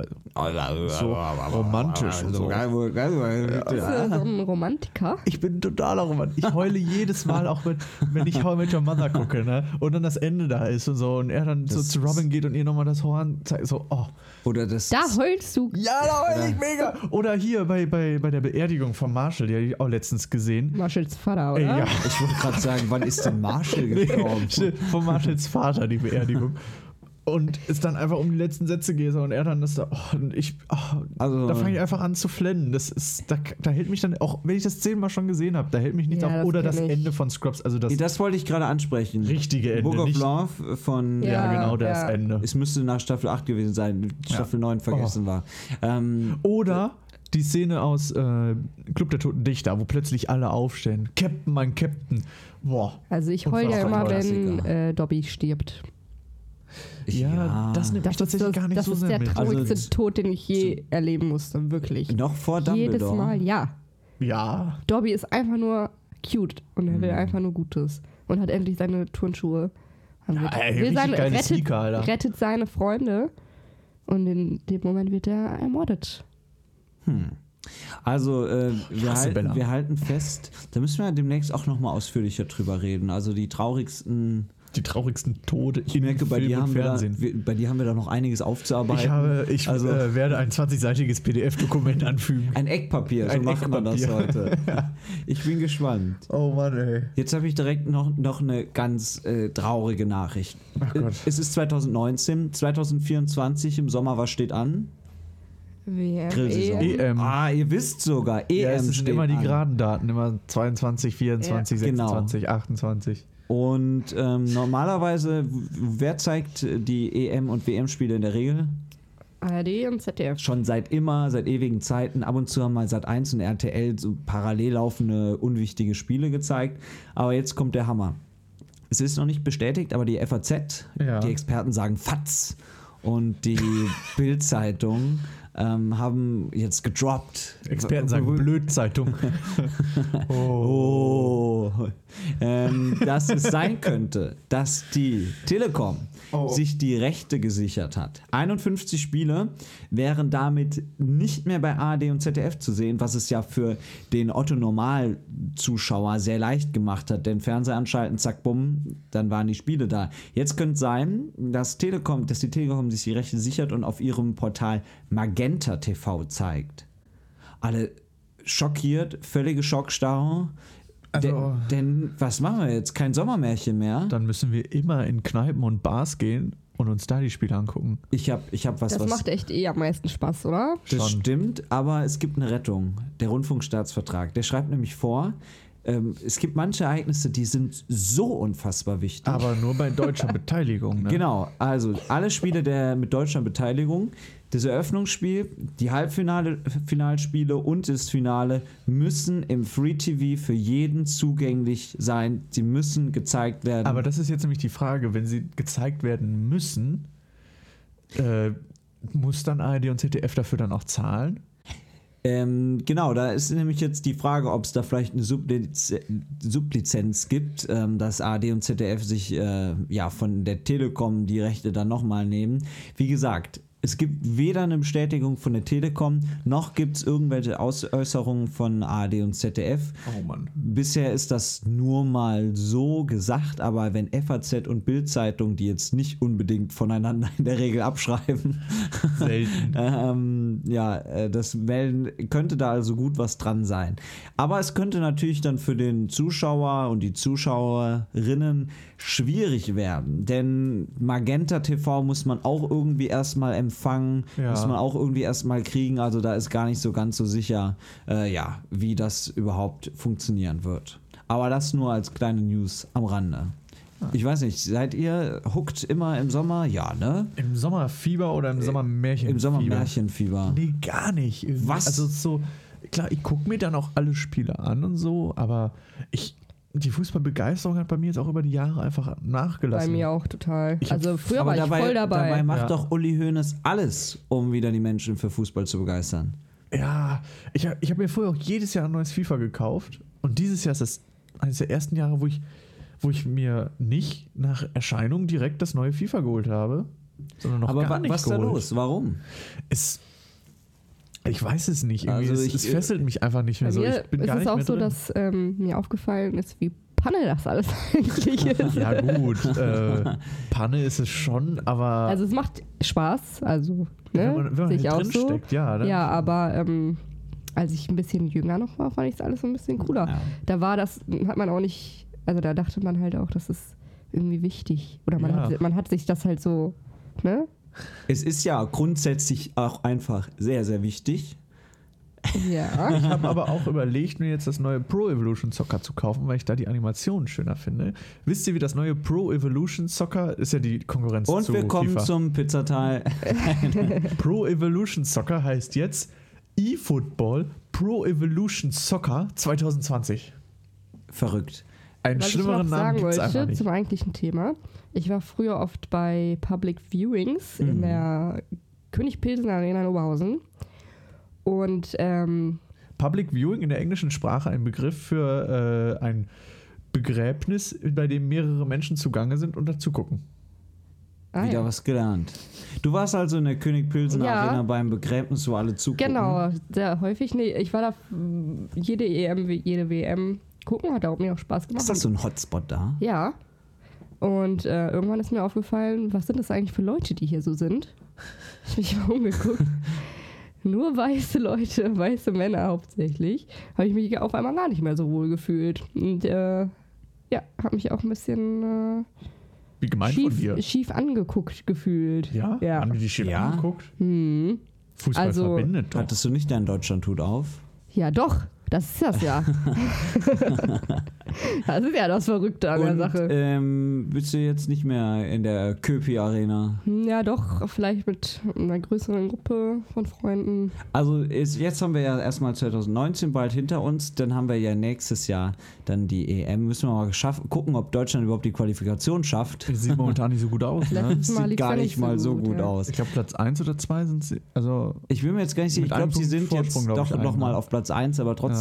So romantisch und so. So ein Romantiker? Ich bin totaler Roman. Ich heule jedes Mal, auch wenn, wenn ich How I Met Your Mother gucke, ne? Und dann das Ende da ist und so. Und er dann so Das zu Robin geht und ihr nochmal das Horn zeigt. So, oh. Oder das. Da heulst du. Ja, da heule ich mega. Oder hier bei, bei, bei der Beerdigung von Marshall, die habe ich auch letztens gesehen. Marshalls Vater, oder? Ey, ja. ich wollte gerade sagen, wann ist denn Marshall gestorben? Stimmt, Von Marshalls Vater, die Beerdigung. Und es dann einfach um die letzten Sätze geht und er dann das da, oh, und ich, oh, Also- da fange ich einfach an zu flennen. Das ist, da, da hält mich dann, auch wenn ich das zehnmal schon gesehen habe, da hält mich nicht Ja, auf. das Oder das ich. Ende von Scrubs, also das, Das wollte ich gerade ansprechen. richtige Ende. Book of nicht, Love von. ja, Ja, genau, das ja. Ende. Es müsste nach Staffel 8 gewesen sein, Staffel 9 Oh. vergessen war. Ähm, Oder die Szene aus äh, Club der Toten Dichter, wo plötzlich alle aufstehen. Captain, mein Captain. Boah. Also ich heul ja immer, wenn äh, Dobby stirbt. Ja, das nimmt mich Das ist, tatsächlich das, gar nicht das so ist sehr der mit. traurigste Also, Tod, den ich je erleben musste, wirklich. noch vor Jedes Dumbledore. Mal, ja. Ja. Dobby ist einfach nur cute und er will Mhm. einfach nur Gutes und hat endlich seine Turnschuhe. Und Ja, ey, will seine, rettet, Sneaker, Alter. rettet seine Freunde und in dem Moment wird er ermordet. Also, äh, wir, halten, wir halten fest, da müssen wir demnächst auch nochmal ausführlicher drüber reden. Also, die traurigsten. Die traurigsten Tode Ich merke, bei dir, haben wir da, Fernsehen. wir, bei dir haben wir da noch einiges aufzuarbeiten. Ich, habe, ich Also- äh, werde ein 20-seitiges PDF-Dokument anfügen. Ein Eckpapier, so Ein macht man das Eckpapier. heute. Ich bin gespannt. Oh Mann, ey. Jetzt habe ich direkt noch, noch eine ganz äh, traurige Nachricht. Ach Gott. Es ist 2019, 2024 im Sommer, was steht an? WM, Grillsaison. EM. EM. Ah, ihr wisst sogar, EM ja, es sind steht immer die an. geraden Daten, immer 22, 24, Ja, genau. 26, 28. Und ähm, normalerweise, wer zeigt die EM- und WM-Spiele in der Regel? ARD und ZDF. Schon seit immer, seit ewigen Zeiten. Ab und zu haben mal Sat 1 und RTL so parallel laufende, unwichtige Spiele gezeigt. Aber jetzt kommt der Hammer. Es ist noch nicht bestätigt, aber die FAZ, Ja. die Experten sagen Fatz und die Bild-Zeitung ähm, haben jetzt gedroppt. Experten sagen Blödzeitung. Oh, ähm, dass es sein könnte, dass die Telekom Oh. sich die Rechte gesichert hat. 51 Spiele wären damit nicht mehr bei ARD und ZDF zu sehen, was es ja für den Otto-Normal-Zuschauer sehr leicht gemacht hat. Denn Fernseher anschalten, zack, bumm, dann waren die Spiele da. Jetzt könnte es sein, dass, Telekom, dass die Telekom sich die Rechte sichert und auf ihrem Portal Magenta TV zeigt. Alle schockiert, völlige Schockstarre. Also- denn, denn was machen wir jetzt? Kein Sommermärchen mehr. Dann müssen wir immer in Kneipen und Bars gehen und uns da die Spiele angucken. Ich habe ich hab was, Das was. macht echt eh am meisten Spaß, oder? das schon. stimmt, aber es gibt eine Rettung. Der Rundfunkstaatsvertrag. Der schreibt nämlich vor, ähm, es gibt manche Ereignisse, die sind so unfassbar wichtig. Aber nur bei deutscher Beteiligung. Ne? Genau, also alle Spiele der mit deutscher Beteiligung, das Eröffnungsspiel, die Halbfinale, Finalspiele und das Finale müssen im Free TV für jeden zugänglich sein. Sie müssen gezeigt werden. Aber das ist jetzt nämlich die Frage, wenn sie gezeigt werden müssen, äh, muss dann ARD und ZDF dafür dann auch zahlen? Ähm, genau, da ist nämlich jetzt die Frage, ob es da vielleicht eine Subliz Sublizenz gibt, ähm, dass ARD und ZDF sich äh, ja von der Telekom die Rechte dann nochmal nehmen. Wie gesagt, es gibt weder eine Bestätigung von der Telekom, noch gibt es irgendwelche Ausäußerungen von ARD und ZDF. Oh Mann. Bisher ist das nur mal so gesagt, aber wenn FAZ und Bild-Zeitung, die jetzt nicht unbedingt voneinander in der Regel abschreiben, Selten. ähm, ja, äh, das melden, könnte da also gut was dran sein. Aber es könnte natürlich dann für den Zuschauer und die Zuschauerinnen schwierig werden, denn Magenta TV muss man auch irgendwie erstmal empfangen, Ja. muss man auch irgendwie erstmal kriegen, also da ist gar nicht so ganz so sicher, äh, ja, wie das überhaupt funktionieren wird. Aber das nur als kleine News am Rande. Ich weiß nicht, seid ihr hooked immer im Sommer? Ja, ne? Im Sommerfieber oder im Sommermärchen? Im Sommer Märchenfieber. Nee, gar nicht. Was? Also so, klar, ich gucke mir dann auch alle Spiele an und so, aber ich, die Fußballbegeisterung hat bei mir jetzt auch über die Jahre einfach Bei nachgelassen. mir auch total. Ich also früher war ich dabei, voll dabei. dabei macht Ja. doch Uli Hoeneß alles, um wieder die Menschen für Fußball zu begeistern. Ja, ich, ich habe mir vorher auch jedes Jahr ein neues FIFA gekauft und dieses Jahr ist das eines der ersten Jahre, wo ich, wo ich mir nicht nach Erscheinung direkt das neue FIFA geholt habe, sondern noch Aber gar wa nicht was ist da los? Warum? Es, ich weiß es nicht. Also es, ich- es fesselt mich einfach nicht mehr so. Ich bin ist gar es nicht auch mehr so, drin. dass ähm, mir aufgefallen ist, wie Panne das alles eigentlich ist. ja gut, äh, Panne ist es schon, aber Also es macht Spaß, also ne? wenn man, wenn man sehe ich halt auch so. steckt, ja. Ja, aber ähm, als ich ein bisschen jünger noch war, fand ich es alles so ein bisschen cooler. Ja. Da war das, hat man auch nicht, also da dachte man halt auch, das ist irgendwie wichtig. Oder man, Ja. hat, man hat sich das halt so, ne? Es ist ja grundsätzlich auch einfach sehr, sehr wichtig. Ja. Ich habe aber auch überlegt, mir jetzt das neue Pro Evolution Soccer zu kaufen, weil ich da die Animationen schöner finde. Wisst ihr, wie das neue Pro Evolution Soccer ist ja die Konkurrenz Und zu wir kommen FIFA. zum Pizzateil. Pro Evolution Soccer heißt jetzt eFootball Pro Evolution Soccer 2020. Verrückt. Einen Was ich schlimmeren noch Namen sagen gibt es einfach wollte nicht. zum eigentlichen Thema. Ich war früher oft bei Public Viewings in Mhm. der König Pilsen Arena in Oberhausen. Und ähm, Public Viewing in der englischen Sprache ein Begriff für äh, ein Begräbnis, bei dem mehrere Menschen zugange sind und dazu gucken. ah, Wieder ja. was gelernt. Du warst also in der König Pilsener Ja. Arena beim Begräbnis, wo alle zugucken. Genau, sehr häufig. Nee, ich war da mm, jede EM, jede WM gucken, hat auch mir auch Spaß gemacht. Ist das so ein Hotspot da? Ja. Und äh, irgendwann ist mir aufgefallen, was sind das eigentlich für Leute, die hier so sind? Ich habe mich mal umgeguckt. Nur weiße Leute, weiße Männer hauptsächlich. Habe ich mich auf einmal gar nicht mehr so wohl gefühlt. Und äh, ja, habe mich auch ein bisschen äh, Wie gemeint von dir. schief, schief angeguckt gefühlt. Ja? Ja. Haben die dich Ja. angeguckt? Hm. Fußball Also- verbindet doch. Hattest du nicht deinen Deutschlandhut auf? Ja, doch. Das ist das ja. das ist ja das Verrückte an der Sache. ähm, bist du jetzt nicht mehr in der Köpi Arena? Hm, Ja, doch, vielleicht mit einer größeren Gruppe von Freunden. Also ist, jetzt haben wir ja erstmal 2019 bald hinter uns, dann haben wir ja nächstes Jahr dann die EM. Müssen wir mal gucken, ob Deutschland überhaupt die Qualifikation schafft. Das sieht momentan nicht so gut aus. Ne? Sieht gar nicht mal so gut ja. aus. Ich glaube, Platz 1 oder 2 sind sie. Also, Ich bin mir jetzt gar nicht sicher. Ich glaube, sie sind Vorsprung, jetzt glaub doch ich, noch ein, mal ne? auf Platz 1, aber trotzdem, ja.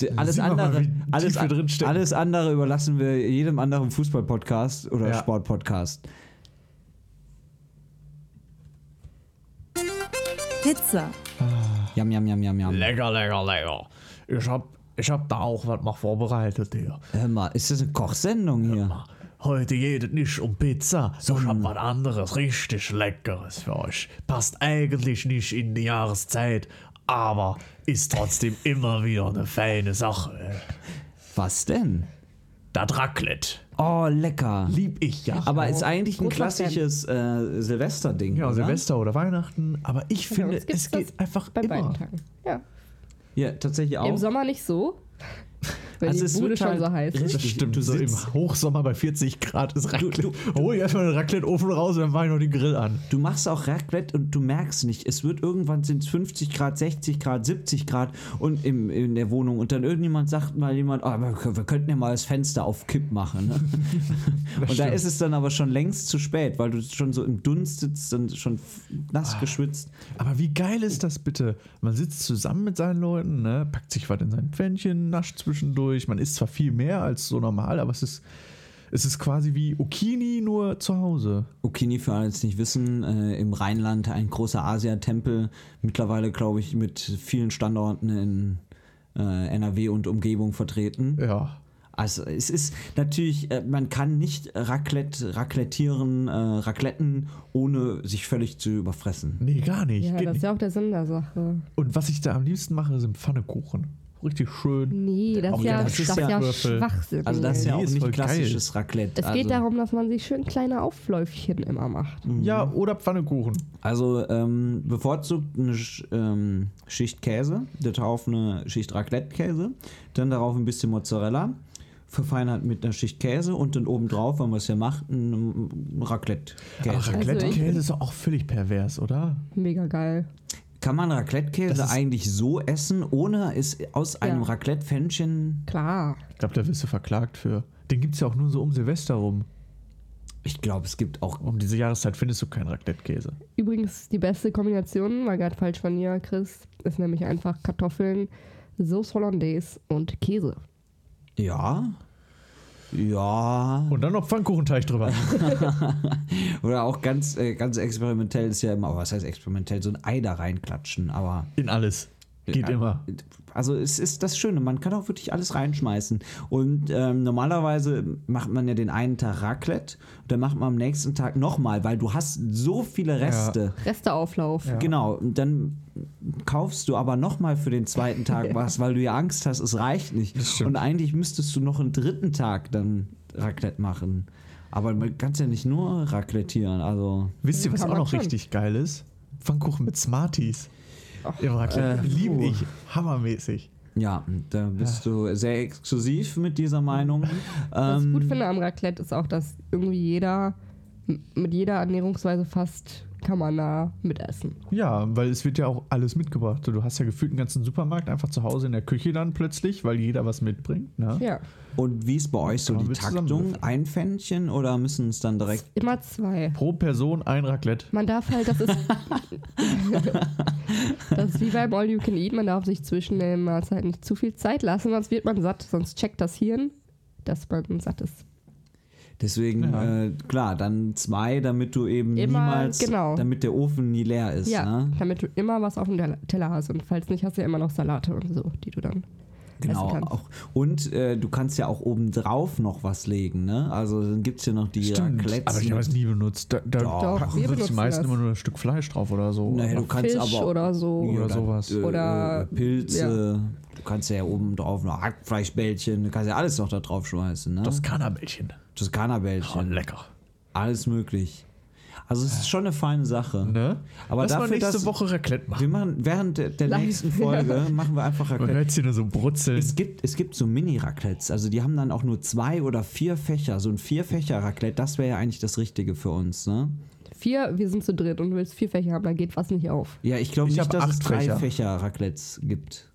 D- Alles sehen wir mal, andere, tief alles, alles andere überlassen wir jedem anderen Fußball-Podcast oder Ja. Sport-Podcast. Pizza. Jam, jam, jam, jam, jam. lecker, lecker, lecker. Ich hab, ich hab da auch was mal vorbereitet hier. Hör mal, ist das eine Kochsendung hier? Heute geht es nicht um Pizza, so ich hab was anderes, richtig Leckeres für euch. Passt eigentlich nicht in die Jahreszeit, aber ist trotzdem immer wieder eine feine Sache. Was denn? Das Raclette. Oh, lecker. Lieb ich ja. Aber ist eigentlich ein klassisches äh, Silvesterding. ja, oder? Silvester oder Weihnachten, aber ich Bei finde, es geht einfach Bei beiden immer. Tagen. Ja. Ja, tatsächlich auch. Im Sommer nicht so. Wenn Also die es Bude wird schon halt so heiß ist. richtig- Das stimmt, Du so im Hochsommer bei 40 Grad ist Raclette. du- Hol ich erstmal den Raclette-Ofen raus und dann mache ich noch den Grill an. Du machst auch Raclette und du merkst nicht, es wird irgendwann sind es 50 Grad, 60 Grad, 70 Grad und im, in der Wohnung und dann irgendjemand sagt mal jemand, ah, wir, wir könnten ja mal das Fenster auf Kipp machen. Ne? und da stimmt. ist es dann aber schon längst zu spät, weil du schon so im Dunst sitzt und schon nass geschwitzt. Aber wie geil ist das bitte? Man sitzt zusammen mit seinen Leuten, ne, packt sich was in sein Pfännchen, nascht zwischendurch. Man isst zwar viel mehr als so normal, aber es ist, es ist quasi wie Okini nur zu Hause. Okini, für alle, die es nicht wissen, äh, im Rheinland ein großer Asiatempel, mittlerweile glaube ich mit vielen Standorten in äh, NRW und Umgebung vertreten. Ja. Also es ist natürlich, äh, man kann nicht Raclette, raclettieren, äh, Racletten, ohne sich völlig zu überfressen. Nee, gar nicht. Ja, Geht das ist ja auch der Sinn der Sache. Und was ich da am liebsten mache, sind Pfannekuchen. Richtig schön. Nee, das ist ja, das das ist ist ja ja Würfel. Schwachsinn. Also das ist ja auch ist nicht klassisches Raclette. es also, geht darum, dass man sich schön kleine Aufläufchen immer macht. Ja, oder Pfannekuchen. Also ähm, bevorzugt eine Sch- ähm, Schicht Käse, darauf eine Schicht Raclette-Käse, dann darauf ein bisschen Mozzarella, verfeinert mit einer Schicht Käse und dann obendrauf, wenn man es ja macht, ein Aber Raclette-Käse. Raclette-Käse ist doch auch völlig pervers, oder? Mega geil. Kann man Raclette-Käse eigentlich so essen, ohne es aus einem Ja. Raclette-Pfännchen Klar. Ich glaube, da wirst du verklagt für. Den gibt es ja auch nur so um Silvester rum. Ich glaube, es gibt auch. Um diese Jahreszeit findest du keinen Raclette-Käse. Übrigens, die beste Kombination, war gerade falsch von dir, Chris, ist nämlich einfach Kartoffeln, Sauce Hollandaise und Käse. Ja. Ja. Und dann noch Pfannkuchenteig drüber. Oder auch ganz, äh, ganz experimentell ist ja immer, aber was heißt experimentell, so ein Ei da reinklatschen, aber. In alles. Geht Ja, immer. Also es ist das Schöne, man kann auch wirklich alles reinschmeißen. Und ähm, normalerweise macht man ja den einen Tag Raclette und dann macht man am nächsten Tag nochmal, weil du hast so viele Reste. Resteauflauf. Ja. Genau, und dann kaufst du aber nochmal für den zweiten Tag was, weil du ja Angst hast, es reicht nicht. Und eigentlich müsstest du noch einen dritten Tag dann Raclette machen. Aber man kann ja nicht nur raclettieren, also Wisst ihr, was auch noch schon. richtig geil ist? Pfannkuchen mit Smarties. Im Raclette. äh, Liebe puh. ich. Hammermäßig. ja, da bist du sehr exklusiv mit dieser Meinung. Was ich Ähm, gut finde am Raclette ist auch, dass irgendwie jeder mit jeder Ernährungsweise fast kann man da mitessen. Ja, weil es wird ja auch alles mitgebracht. Du hast ja gefühlt einen ganzen Supermarkt einfach zu Hause in der Küche dann plötzlich, weil jeder was mitbringt. Ne? Ja, Und wie ist bei euch so die mit Taktung? Ein Pfännchen oder müssen es dann direkt. immer zwei. Pro Person ein Raclette. Man darf halt, das ist, das ist wie beim All You Can Eat, man darf sich zwischen den Mahlzeiten nicht zu viel Zeit lassen, sonst wird man satt, sonst checkt das Hirn, dass man satt ist. Deswegen, Ja. äh, klar, dann zwei, damit du eben Immer, niemals, genau. damit der Ofen nie leer ist. Ja, Ne? damit du immer was auf dem Teller- hast und falls nicht, hast du ja immer noch Salate und so, die du dann Genau. essen kannst. Auch. Und äh, du kannst ja auch obendrauf noch was legen. Ne? Also dann gibt es ja noch die Raclettes. aber ich habe es nie benutzt. Da, da Doch, packen wir die meisten das. immer nur ein Stück Fleisch drauf oder so. Naja, Aber- du kannst Fisch aber oder so. Oder sowas. Äh, Oder- äh, Pilze. Du kannst ja oben drauf noch Hackfleischbällchen. Du kannst ja alles noch da drauf schmeißen. Ne? Toskana-Bällchen. Oh, Toskana-Bällchen. lecker. alles möglich. Also es ist schon eine feine Sache. Ne? Aber Lass mal dafür, nächste dass Woche Raclette wir machen. machen während der, der nächsten Folge machen wir einfach Man Raclette. hört hier nur so brutzeln. Es gibt, es gibt so Mini-Raclettes, also die haben dann auch nur zwei oder vier Fächer. So ein Vier-Fächer-Raclette, das wäre ja eigentlich das Richtige für uns, ne? Vier, wir sind zu dritt und du willst vier Fächer haben, dann geht was nicht auf. Ja, ich glaube Ich nicht, dass es drei Fächer. Fächer-Raclettes gibt.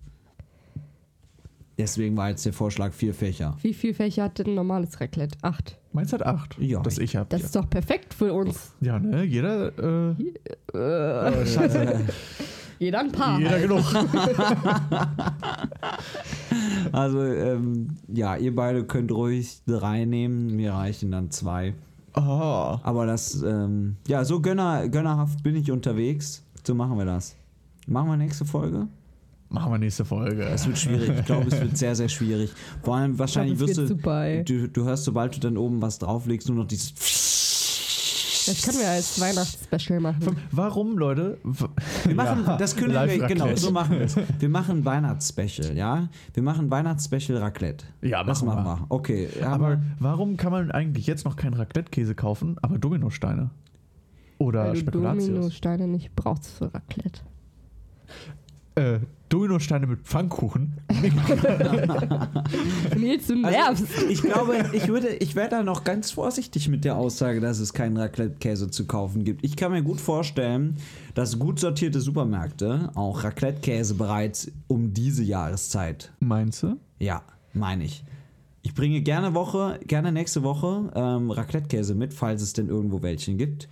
Deswegen war jetzt der Vorschlag vier Fächer. Wie viele Fächer hat denn ein normales Raclette? Acht. Meins hat acht. Ja. Das ich hab. Das ja. ist doch perfekt für uns. ja, ne? Jeder, äh, Äh, scheiße. jeder ein paar. Jeder halt. genug. Also, ähm, ja, ihr beide könnt ruhig drei nehmen, mir reichen dann zwei. Oh. Aber das, ähm, ja, so gönner, gönnerhaft bin ich unterwegs. So machen wir das. Machen wir nächste Folge? Machen wir nächste Folge. Es wird schwierig. Ich glaube, es wird sehr, sehr schwierig. Vor allem wahrscheinlich wirst du, du, du hörst, sobald du dann oben was drauflegst, nur noch dieses. Das können wir als Weihnachtsspecial machen. Warum, Leute? Wir machen, Ja, das können wir, genau, so machen wir es. Wir machen ein Weihnachtsspecial, ja? Wir machen Weihnachtsspecial Raclette. Ja, das machen machen wir. Okay, Aber aber warum kann man eigentlich jetzt noch keinen Raclette-Käse kaufen, aber Dominosteine? Oder Weil du Spekulatius? Dominosteine nicht brauchst für Raclette. Äh, Dominosteine mit Pfannkuchen. Nils, du Also, nervst. ich glaube, ich würde, ich wäre da noch ganz vorsichtig mit der Aussage, dass es keinen Raclette-Käse zu kaufen gibt. Ich kann mir gut vorstellen, dass gut sortierte Supermärkte auch Raclette-Käse bereits um diese Jahreszeit. Meinst du? Ja, meine ich. Ich bringe gerne Woche, gerne nächste Woche ähm, Raclette-Käse mit, falls es denn irgendwo welchen gibt.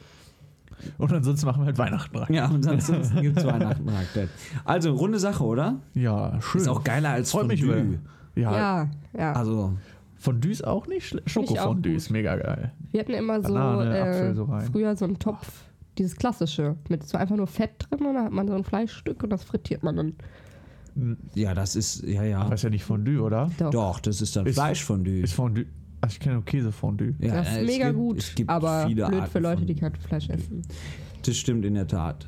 Und ansonsten machen wir halt Weihnachten rein. Ja, und ansonsten gibt es Weihnachten Raclette. Also, runde Sache, oder? Ja, schön. Ist auch geiler als Freut mich über. Fondue. Ja, Ja, ja. Also, Fondue ist auch nicht schlecht. Schokofondue ist mega geil. Wir hatten immer so, Banane, äh, Apfel so früher so einen Topf, dieses klassische, mit so einfach nur Fett drin und dann hat man so ein Fleischstück und das frittiert man dann. ja, das ist, ja, ja. Aber ist ja nicht Fondue, oder? Doch. Doch, das ist dann Ist- Fleischfondue. Ist Fondue. Also ich kenne Käsefondue. Ja, das ist es mega gibt- gut, Es gibt aber viele blöd Arten für Leute, die kein Fleisch essen. Das stimmt in der Tat.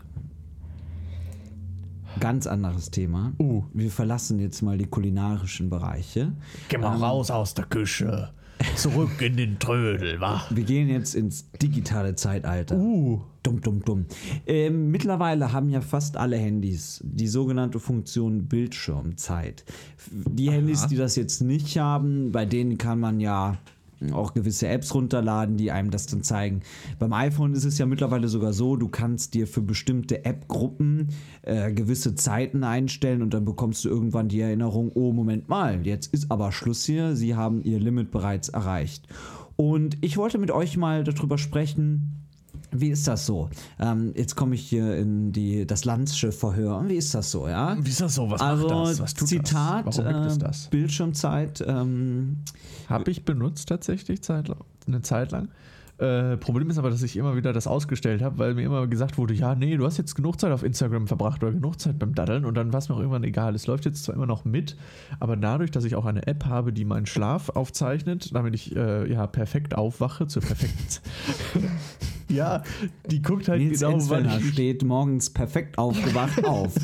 Ganz anderes Thema. Uh. Wir verlassen jetzt mal die kulinarischen Bereiche. Geh mal Ähm, raus aus der Küche. Zurück in den Trödel, wa? Wir gehen jetzt ins digitale Zeitalter. Uh. Dumm, dumm, dumm. Ähm, mittlerweile haben ja fast alle Handys die sogenannte Funktion Bildschirmzeit. Die Handys, die das jetzt nicht haben, bei denen kann man ja auch gewisse Apps runterladen, die einem das dann zeigen. Beim iPhone ist es ja mittlerweile sogar so, du kannst dir für bestimmte App-Gruppen äh, gewisse Zeiten einstellen und dann bekommst du irgendwann die Erinnerung, oh Moment mal, jetzt ist aber Schluss hier, sie haben ihr Limit bereits erreicht. Und ich wollte mit euch mal darüber sprechen, Wie ist das so? Ähm, jetzt komme ich hier in die, das Landsche Verhör. Wie ist das so, ja? Wie ist das so? Was also, macht das? Was tut Zitat, das? Warum gibt es äh, das? Bildschirmzeit. Ähm, Habe ich benutzt tatsächlich Zeit, eine Zeit lang. Äh, Problem ist aber, dass ich immer wieder das ausgestellt habe, weil mir immer gesagt wurde, ja, nee, du hast jetzt genug Zeit auf Instagram verbracht oder genug Zeit beim Daddeln und dann war es mir auch irgendwann egal. Es läuft jetzt zwar immer noch mit, aber dadurch, dass ich auch eine App habe, die meinen Schlaf aufzeichnet, damit ich äh, ja perfekt aufwache, zur perfekten Zeit. ja, die guckt halt Nils genau, wann Enzfellner ich steht morgens perfekt aufgewacht auf.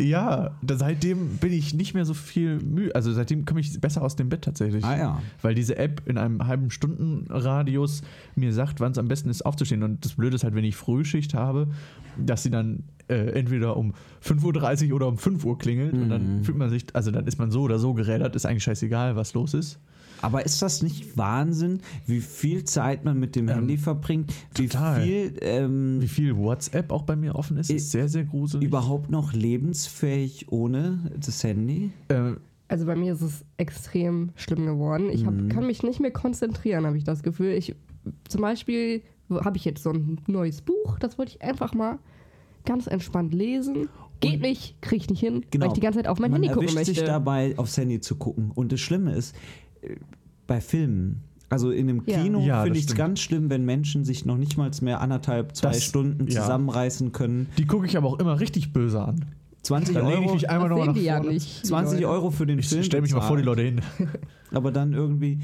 Ja, da, seitdem bin ich nicht mehr so viel müde. Also seitdem komme ich besser aus dem Bett tatsächlich. Ah ja. Weil diese App in einem halben Stundenradius mir sagt, wann es am besten ist aufzustehen. Und das Blöde ist halt, wenn ich Frühschicht habe, dass sie dann äh, entweder um 5.30 Uhr oder um 5 Uhr klingelt. Und dann Mhm. fühlt man sich, also dann ist man so oder so gerädert, ist eigentlich scheißegal, was los ist. Aber ist das nicht Wahnsinn, wie viel Zeit man mit dem Handy verbringt? Wie Ähm, total. viel ähm, Wie viel WhatsApp auch bei mir offen ist, ist sehr, sehr gruselig. überhaupt noch lebensfähig ohne das Handy? Äh, Also bei mir ist es extrem schlimm geworden. Ich hab, kann mich nicht mehr konzentrieren, habe ich das Gefühl. Ich, zum Beispiel habe ich jetzt so ein neues Buch, das wollte ich einfach mal ganz entspannt lesen. Geht nicht, kriege ich nicht hin, weil ich die ganze Zeit auf mein Genau. man Handy gucken erwischt möchte. sich dabei, aufs Handy zu gucken. Und das Schlimme ist, bei Filmen, also in einem Ja. Kino Ja, finde das ich es ganz schlimm, wenn Menschen sich noch nicht mal mehr anderthalb, zwei Das- Stunden ja. zusammenreißen können. die gucke ich aber auch immer richtig böse an. 20 Da lege ich Euro, mich einmal sehen nach die ja nicht. die 20 Leute. Euro für den Ich Film. stelle mich mal vor die. Leute hin. Aber dann irgendwie.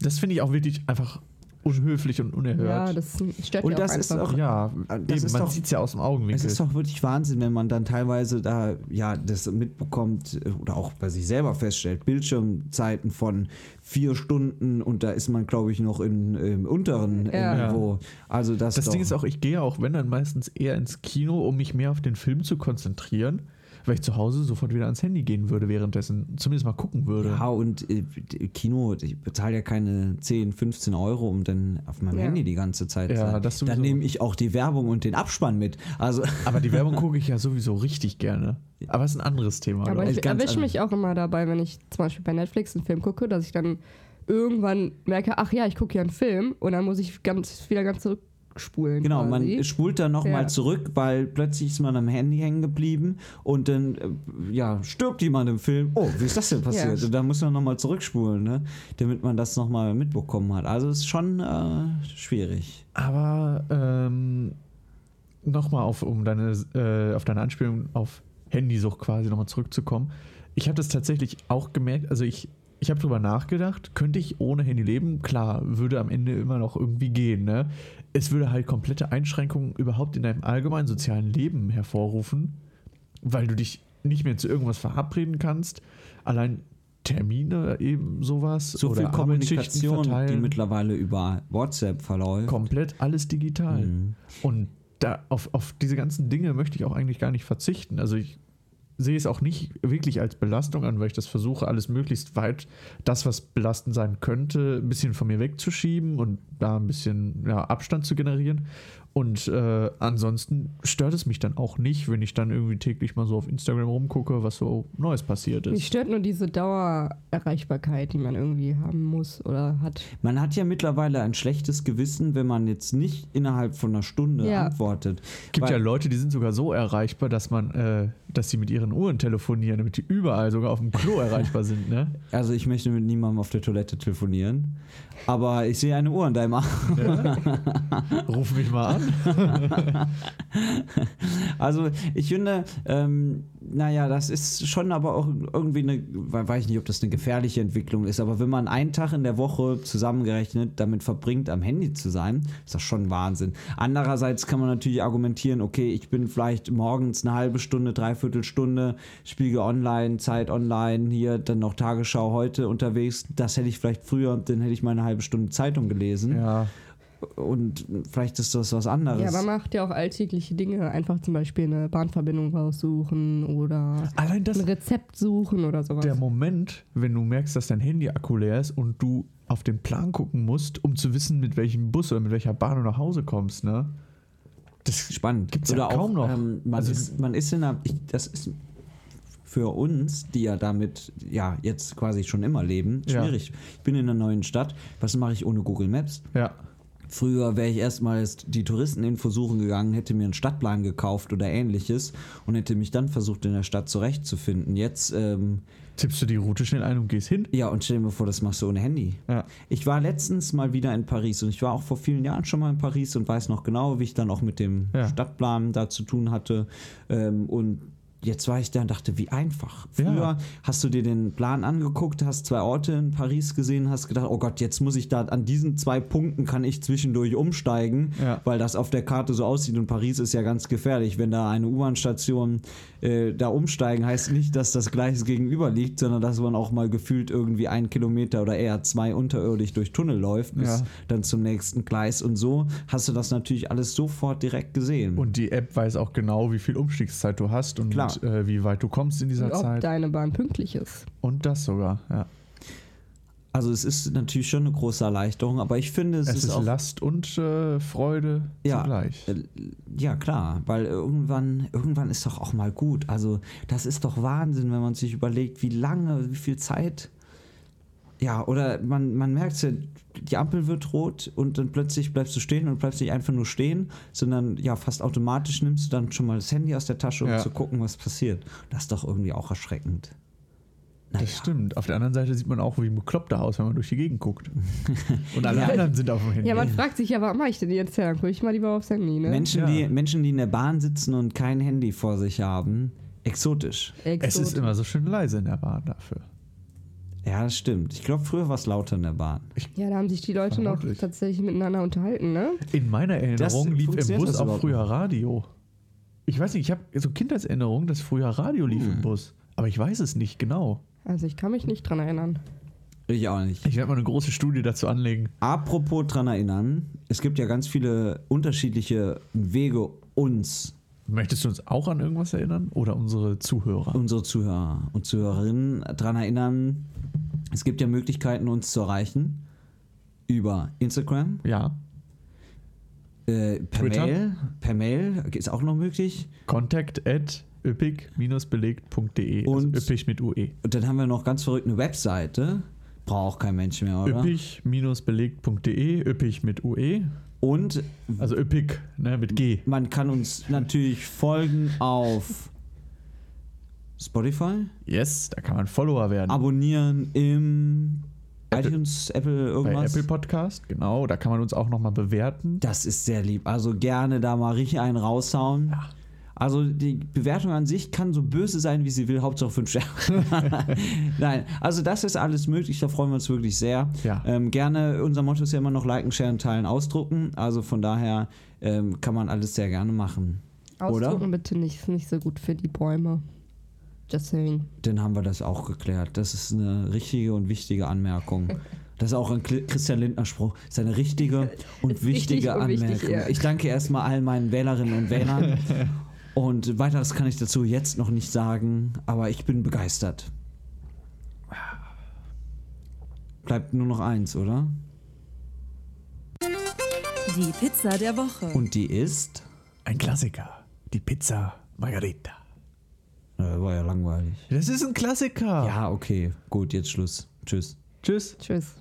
Das finde ich auch wirklich einfach unhöflich und unerhört. Ja, das stört Und das auch ist auch- Ja, Das eben, ist man doch- sieht es ja aus dem Augenwinkel. Es ist doch wirklich Wahnsinn, wenn man dann teilweise da ja das mitbekommt äh, oder auch bei sich selber feststellt, Bildschirmzeiten von vier Stunden und da ist man, glaube ich, noch in, im unteren Ja. Niveau. Also das, das doch, Ding ist auch, ich gehe auch, wenn dann meistens eher ins Kino, um mich mehr auf den Film zu konzentrieren, weil ich zu Hause sofort wieder ans Handy gehen würde währenddessen, zumindest mal gucken würde. Ja, und äh, Kino, ich bezahle ja keine 10, 15 Euro, um dann auf meinem Ja. Handy die ganze Zeit zu Ja, sein. das Dann nehme ich auch die Werbung und den Abspann mit. Also Aber die Werbung gucke ich ja sowieso richtig gerne. Aber es ist ein anderes Thema. Aber ich erwische mich auch immer dabei, wenn ich zum Beispiel bei Netflix einen Film gucke, dass ich dann irgendwann merke, ach ja, ich gucke ja einen Film und dann muss ich ganz, wieder ganz zurückspulen. Genau, quasi. man spult dann nochmal Ja. zurück, weil plötzlich ist man am Handy hängen geblieben und dann äh, ja, stirbt jemand im Film. Oh, wie ist das denn passiert? Ja. Und dann muss man nochmal zurückspulen, ne? damit man das nochmal mitbekommen hat. Also es ist schon äh, schwierig. Aber ähm, nochmal auf, um deine, äh, auf deine Anspielung auf Handysucht quasi nochmal zurückzukommen. Ich habe das tatsächlich auch gemerkt, also ich, ich habe drüber nachgedacht, könnte ich ohne Handy leben? Klar, würde am Ende immer noch irgendwie gehen, ne? Es würde halt komplette Einschränkungen überhaupt in deinem allgemeinen sozialen Leben hervorrufen, weil du dich nicht mehr zu irgendwas verabreden kannst. Allein Termine eben sowas So oder viel Kommunikation, die mittlerweile über WhatsApp verläuft. komplett alles digital. Mhm. Und da, auf, auf diese ganzen Dinge möchte ich auch eigentlich gar nicht verzichten. Also ich sehe es auch nicht wirklich als Belastung an, weil ich das versuche, alles möglichst weit, das, was belastend sein könnte, ein bisschen von mir wegzuschieben und da ein bisschen ja, Abstand zu generieren. Und äh, ansonsten stört es mich dann auch nicht, wenn ich dann irgendwie täglich mal so auf Instagram rumgucke, was so Neues passiert Mich ist. stört nur diese Dauererreichbarkeit, die man irgendwie haben muss oder hat. Man hat ja mittlerweile ein schlechtes Gewissen, wenn man jetzt nicht innerhalb von einer Stunde Ja. antwortet. Es gibt ja Leute, die sind sogar so erreichbar, dass man, äh, dass sie mit ihren Uhren telefonieren, damit die überall sogar auf dem Klo erreichbar sind, ne? Also ich möchte mit niemandem auf der Toilette telefonieren. Aber ich sehe eine Uhr an deinem Arm. Ruf mich mal an. Also ich finde, ähm, naja, das ist schon aber auch irgendwie eine, we- weiß ich nicht, ob das eine gefährliche Entwicklung ist, aber wenn man einen Tag in der Woche zusammengerechnet damit verbringt, am Handy zu sein, ist das schon Wahnsinn. Andererseits kann man natürlich argumentieren, okay, ich bin vielleicht morgens eine halbe Stunde, dreiviertel Stunde, spiele online, Zeit online, hier dann noch Tagesschau heute unterwegs, das hätte ich vielleicht früher, dann hätte ich mal eine halbe Stunde Zeitung gelesen Ja. Und vielleicht ist das was anderes. Ja, man macht ja auch alltägliche Dinge. Einfach zum Beispiel eine Bahnverbindung raussuchen oder Allein das, ein Rezept suchen oder sowas. der Moment, wenn du merkst, dass dein Handy-Akku leer ist und du auf den Plan gucken musst, um zu wissen, mit welchem Bus oder mit welcher Bahn du nach Hause kommst, ne? Das spannend. Gibt's ja Oder auch, kaum noch. Ähm, man, Also- ist, man ist in einer, ich, das ist für uns, die ja damit ja jetzt quasi schon immer leben, Ja. schwierig. Ich bin in einer neuen Stadt. Was mache ich ohne Google Maps? Ja. Früher wäre ich erstmal die Touristeninfo suchen gegangen, hätte mir einen Stadtplan gekauft oder ähnliches und hätte mich dann versucht, in der Stadt zurechtzufinden. Jetzt, ähm, Tippst du die Route schnell ein und gehst hin? ja, und stell dir mal vor, das machst du ohne Handy. Ja. Ich war letztens mal wieder in Paris und ich war auch vor vielen Jahren schon mal in Paris und weiß noch genau, wie ich dann auch mit dem Ja. Stadtplan da zu tun hatte. Ähm, und jetzt war ich da und dachte, wie einfach. Früher Ja. hast du dir den Plan angeguckt, hast zwei Orte in Paris gesehen, hast gedacht, oh Gott, jetzt muss ich da an diesen zwei Punkten kann ich zwischendurch umsteigen, Ja. weil das auf der Karte so aussieht und Paris ist ja ganz gefährlich. Wenn da eine U-Bahn-Station äh, da umsteigen, heißt nicht, dass das Gleis gegenüber liegt, sondern dass man auch mal gefühlt irgendwie einen Kilometer oder eher zwei unterirdisch durch Tunnel läuft bis Ja. dann zum nächsten Gleis und so hast du das natürlich alles sofort direkt gesehen. Und die App weiß auch genau, wie viel Umstiegszeit du hast und Klar. Äh, wie weit du kommst in dieser Und ob Zeit. deine Bahn pünktlich ist. Und das sogar, ja. also es ist natürlich schon eine große Erleichterung, aber ich finde, es, Es, ist, ist, auch Last und äh, Freude Ja. zugleich. Äh, Ja, klar, weil irgendwann, irgendwann ist doch auch mal gut. Also, das ist doch Wahnsinn, wenn man sich überlegt, wie lange, wie viel Zeit. Ja, oder man, man merkt ja, die Ampel wird rot und dann plötzlich bleibst du stehen und bleibst nicht einfach nur stehen, sondern ja, fast automatisch nimmst du dann schon mal das Handy aus der Tasche, um Ja. zu gucken, was passiert. Das ist doch irgendwie auch erschreckend. Naja. Das stimmt. Auf der anderen Seite sieht man auch wie ein Bekloppter aus, wenn man durch die Gegend guckt. Und alle Ja. anderen sind auf dem Handy. Ja, man fragt sich ja, was mache ich denn jetzt? Dann gucke ich mal lieber aufs Handy, ne? Menschen, Ja. die, Menschen, die in der Bahn sitzen und kein Handy vor sich haben, exotisch. es ist immer so schön leise in der Bahn dafür. Ja, das stimmt. Ich glaube, früher war es lauter in der Bahn. Ja, da haben sich die Leute noch tatsächlich miteinander unterhalten, ne? In meiner Erinnerung lief im Bus das auch früher? Radio. Ich weiß nicht, ich habe so Kindheitserinnerungen, dass früher Radio lief Hm. im Bus. Aber ich weiß es nicht genau. Also ich kann mich nicht dran erinnern. Ich auch nicht. Ich werde mal eine große Studie dazu anlegen. Apropos dran erinnern, es gibt ja ganz viele unterschiedliche Wege, uns, Möchtest du uns auch an irgendwas erinnern? Oder unsere Zuhörer? unsere Zuhörer und Zuhörerinnen, dran erinnern. Es gibt ja Möglichkeiten, uns zu erreichen. Über Instagram, Ja. äh, per Twitter. Mail. Per Mail ist auch noch möglich. Contact at üppig-belegt.de. Und- also üppig mit UE. Und dann haben wir noch ganz verrückt eine Webseite. Braucht kein Mensch mehr, oder? Üppig-belegt.de, üppig mit UE. Und Also üppig, ne, mit G. man kann uns natürlich folgen auf Spotify, Yes, da kann man Follower werden. abonnieren im Apple- iTunes, Apple Bei irgendwas. Apple Podcast, genau. Da kann man uns auch nochmal bewerten. Das ist sehr lieb. Also gerne da mal richtig einen raushauen. Ja. Also die Bewertung an sich kann so böse sein, wie sie will, Hauptsache 5 Sterne. Nein, also das ist alles möglich, da freuen wir uns wirklich sehr. Ja. Ähm, gerne, unser Motto ist ja immer noch liken, sharen, teilen, ausdrucken. Also von daher ähm, kann man alles sehr gerne machen. Ausdrucken Oder? bitte nicht, ist nicht so gut für die Bäume. Just saying. Dann haben wir das auch geklärt. Das ist eine richtige und wichtige Anmerkung. Das ist auch ein Christian Lindner Spruch. Das ist eine richtige und Ist richtig wichtige und wichtig, Anmerkung. ja. Ich danke erstmal allen meinen Wählerinnen und Wählern. Und weiteres kann ich dazu jetzt noch nicht sagen, aber ich bin begeistert. Bleibt nur noch eins, oder? Die Pizza der Woche. Und die ist. Ein Klassiker. Die Pizza Margarita. Äh, war ja langweilig. Das ist ein Klassiker. Ja, okay. Gut, jetzt Schluss. Tschüss. Tschüss. Tschüss.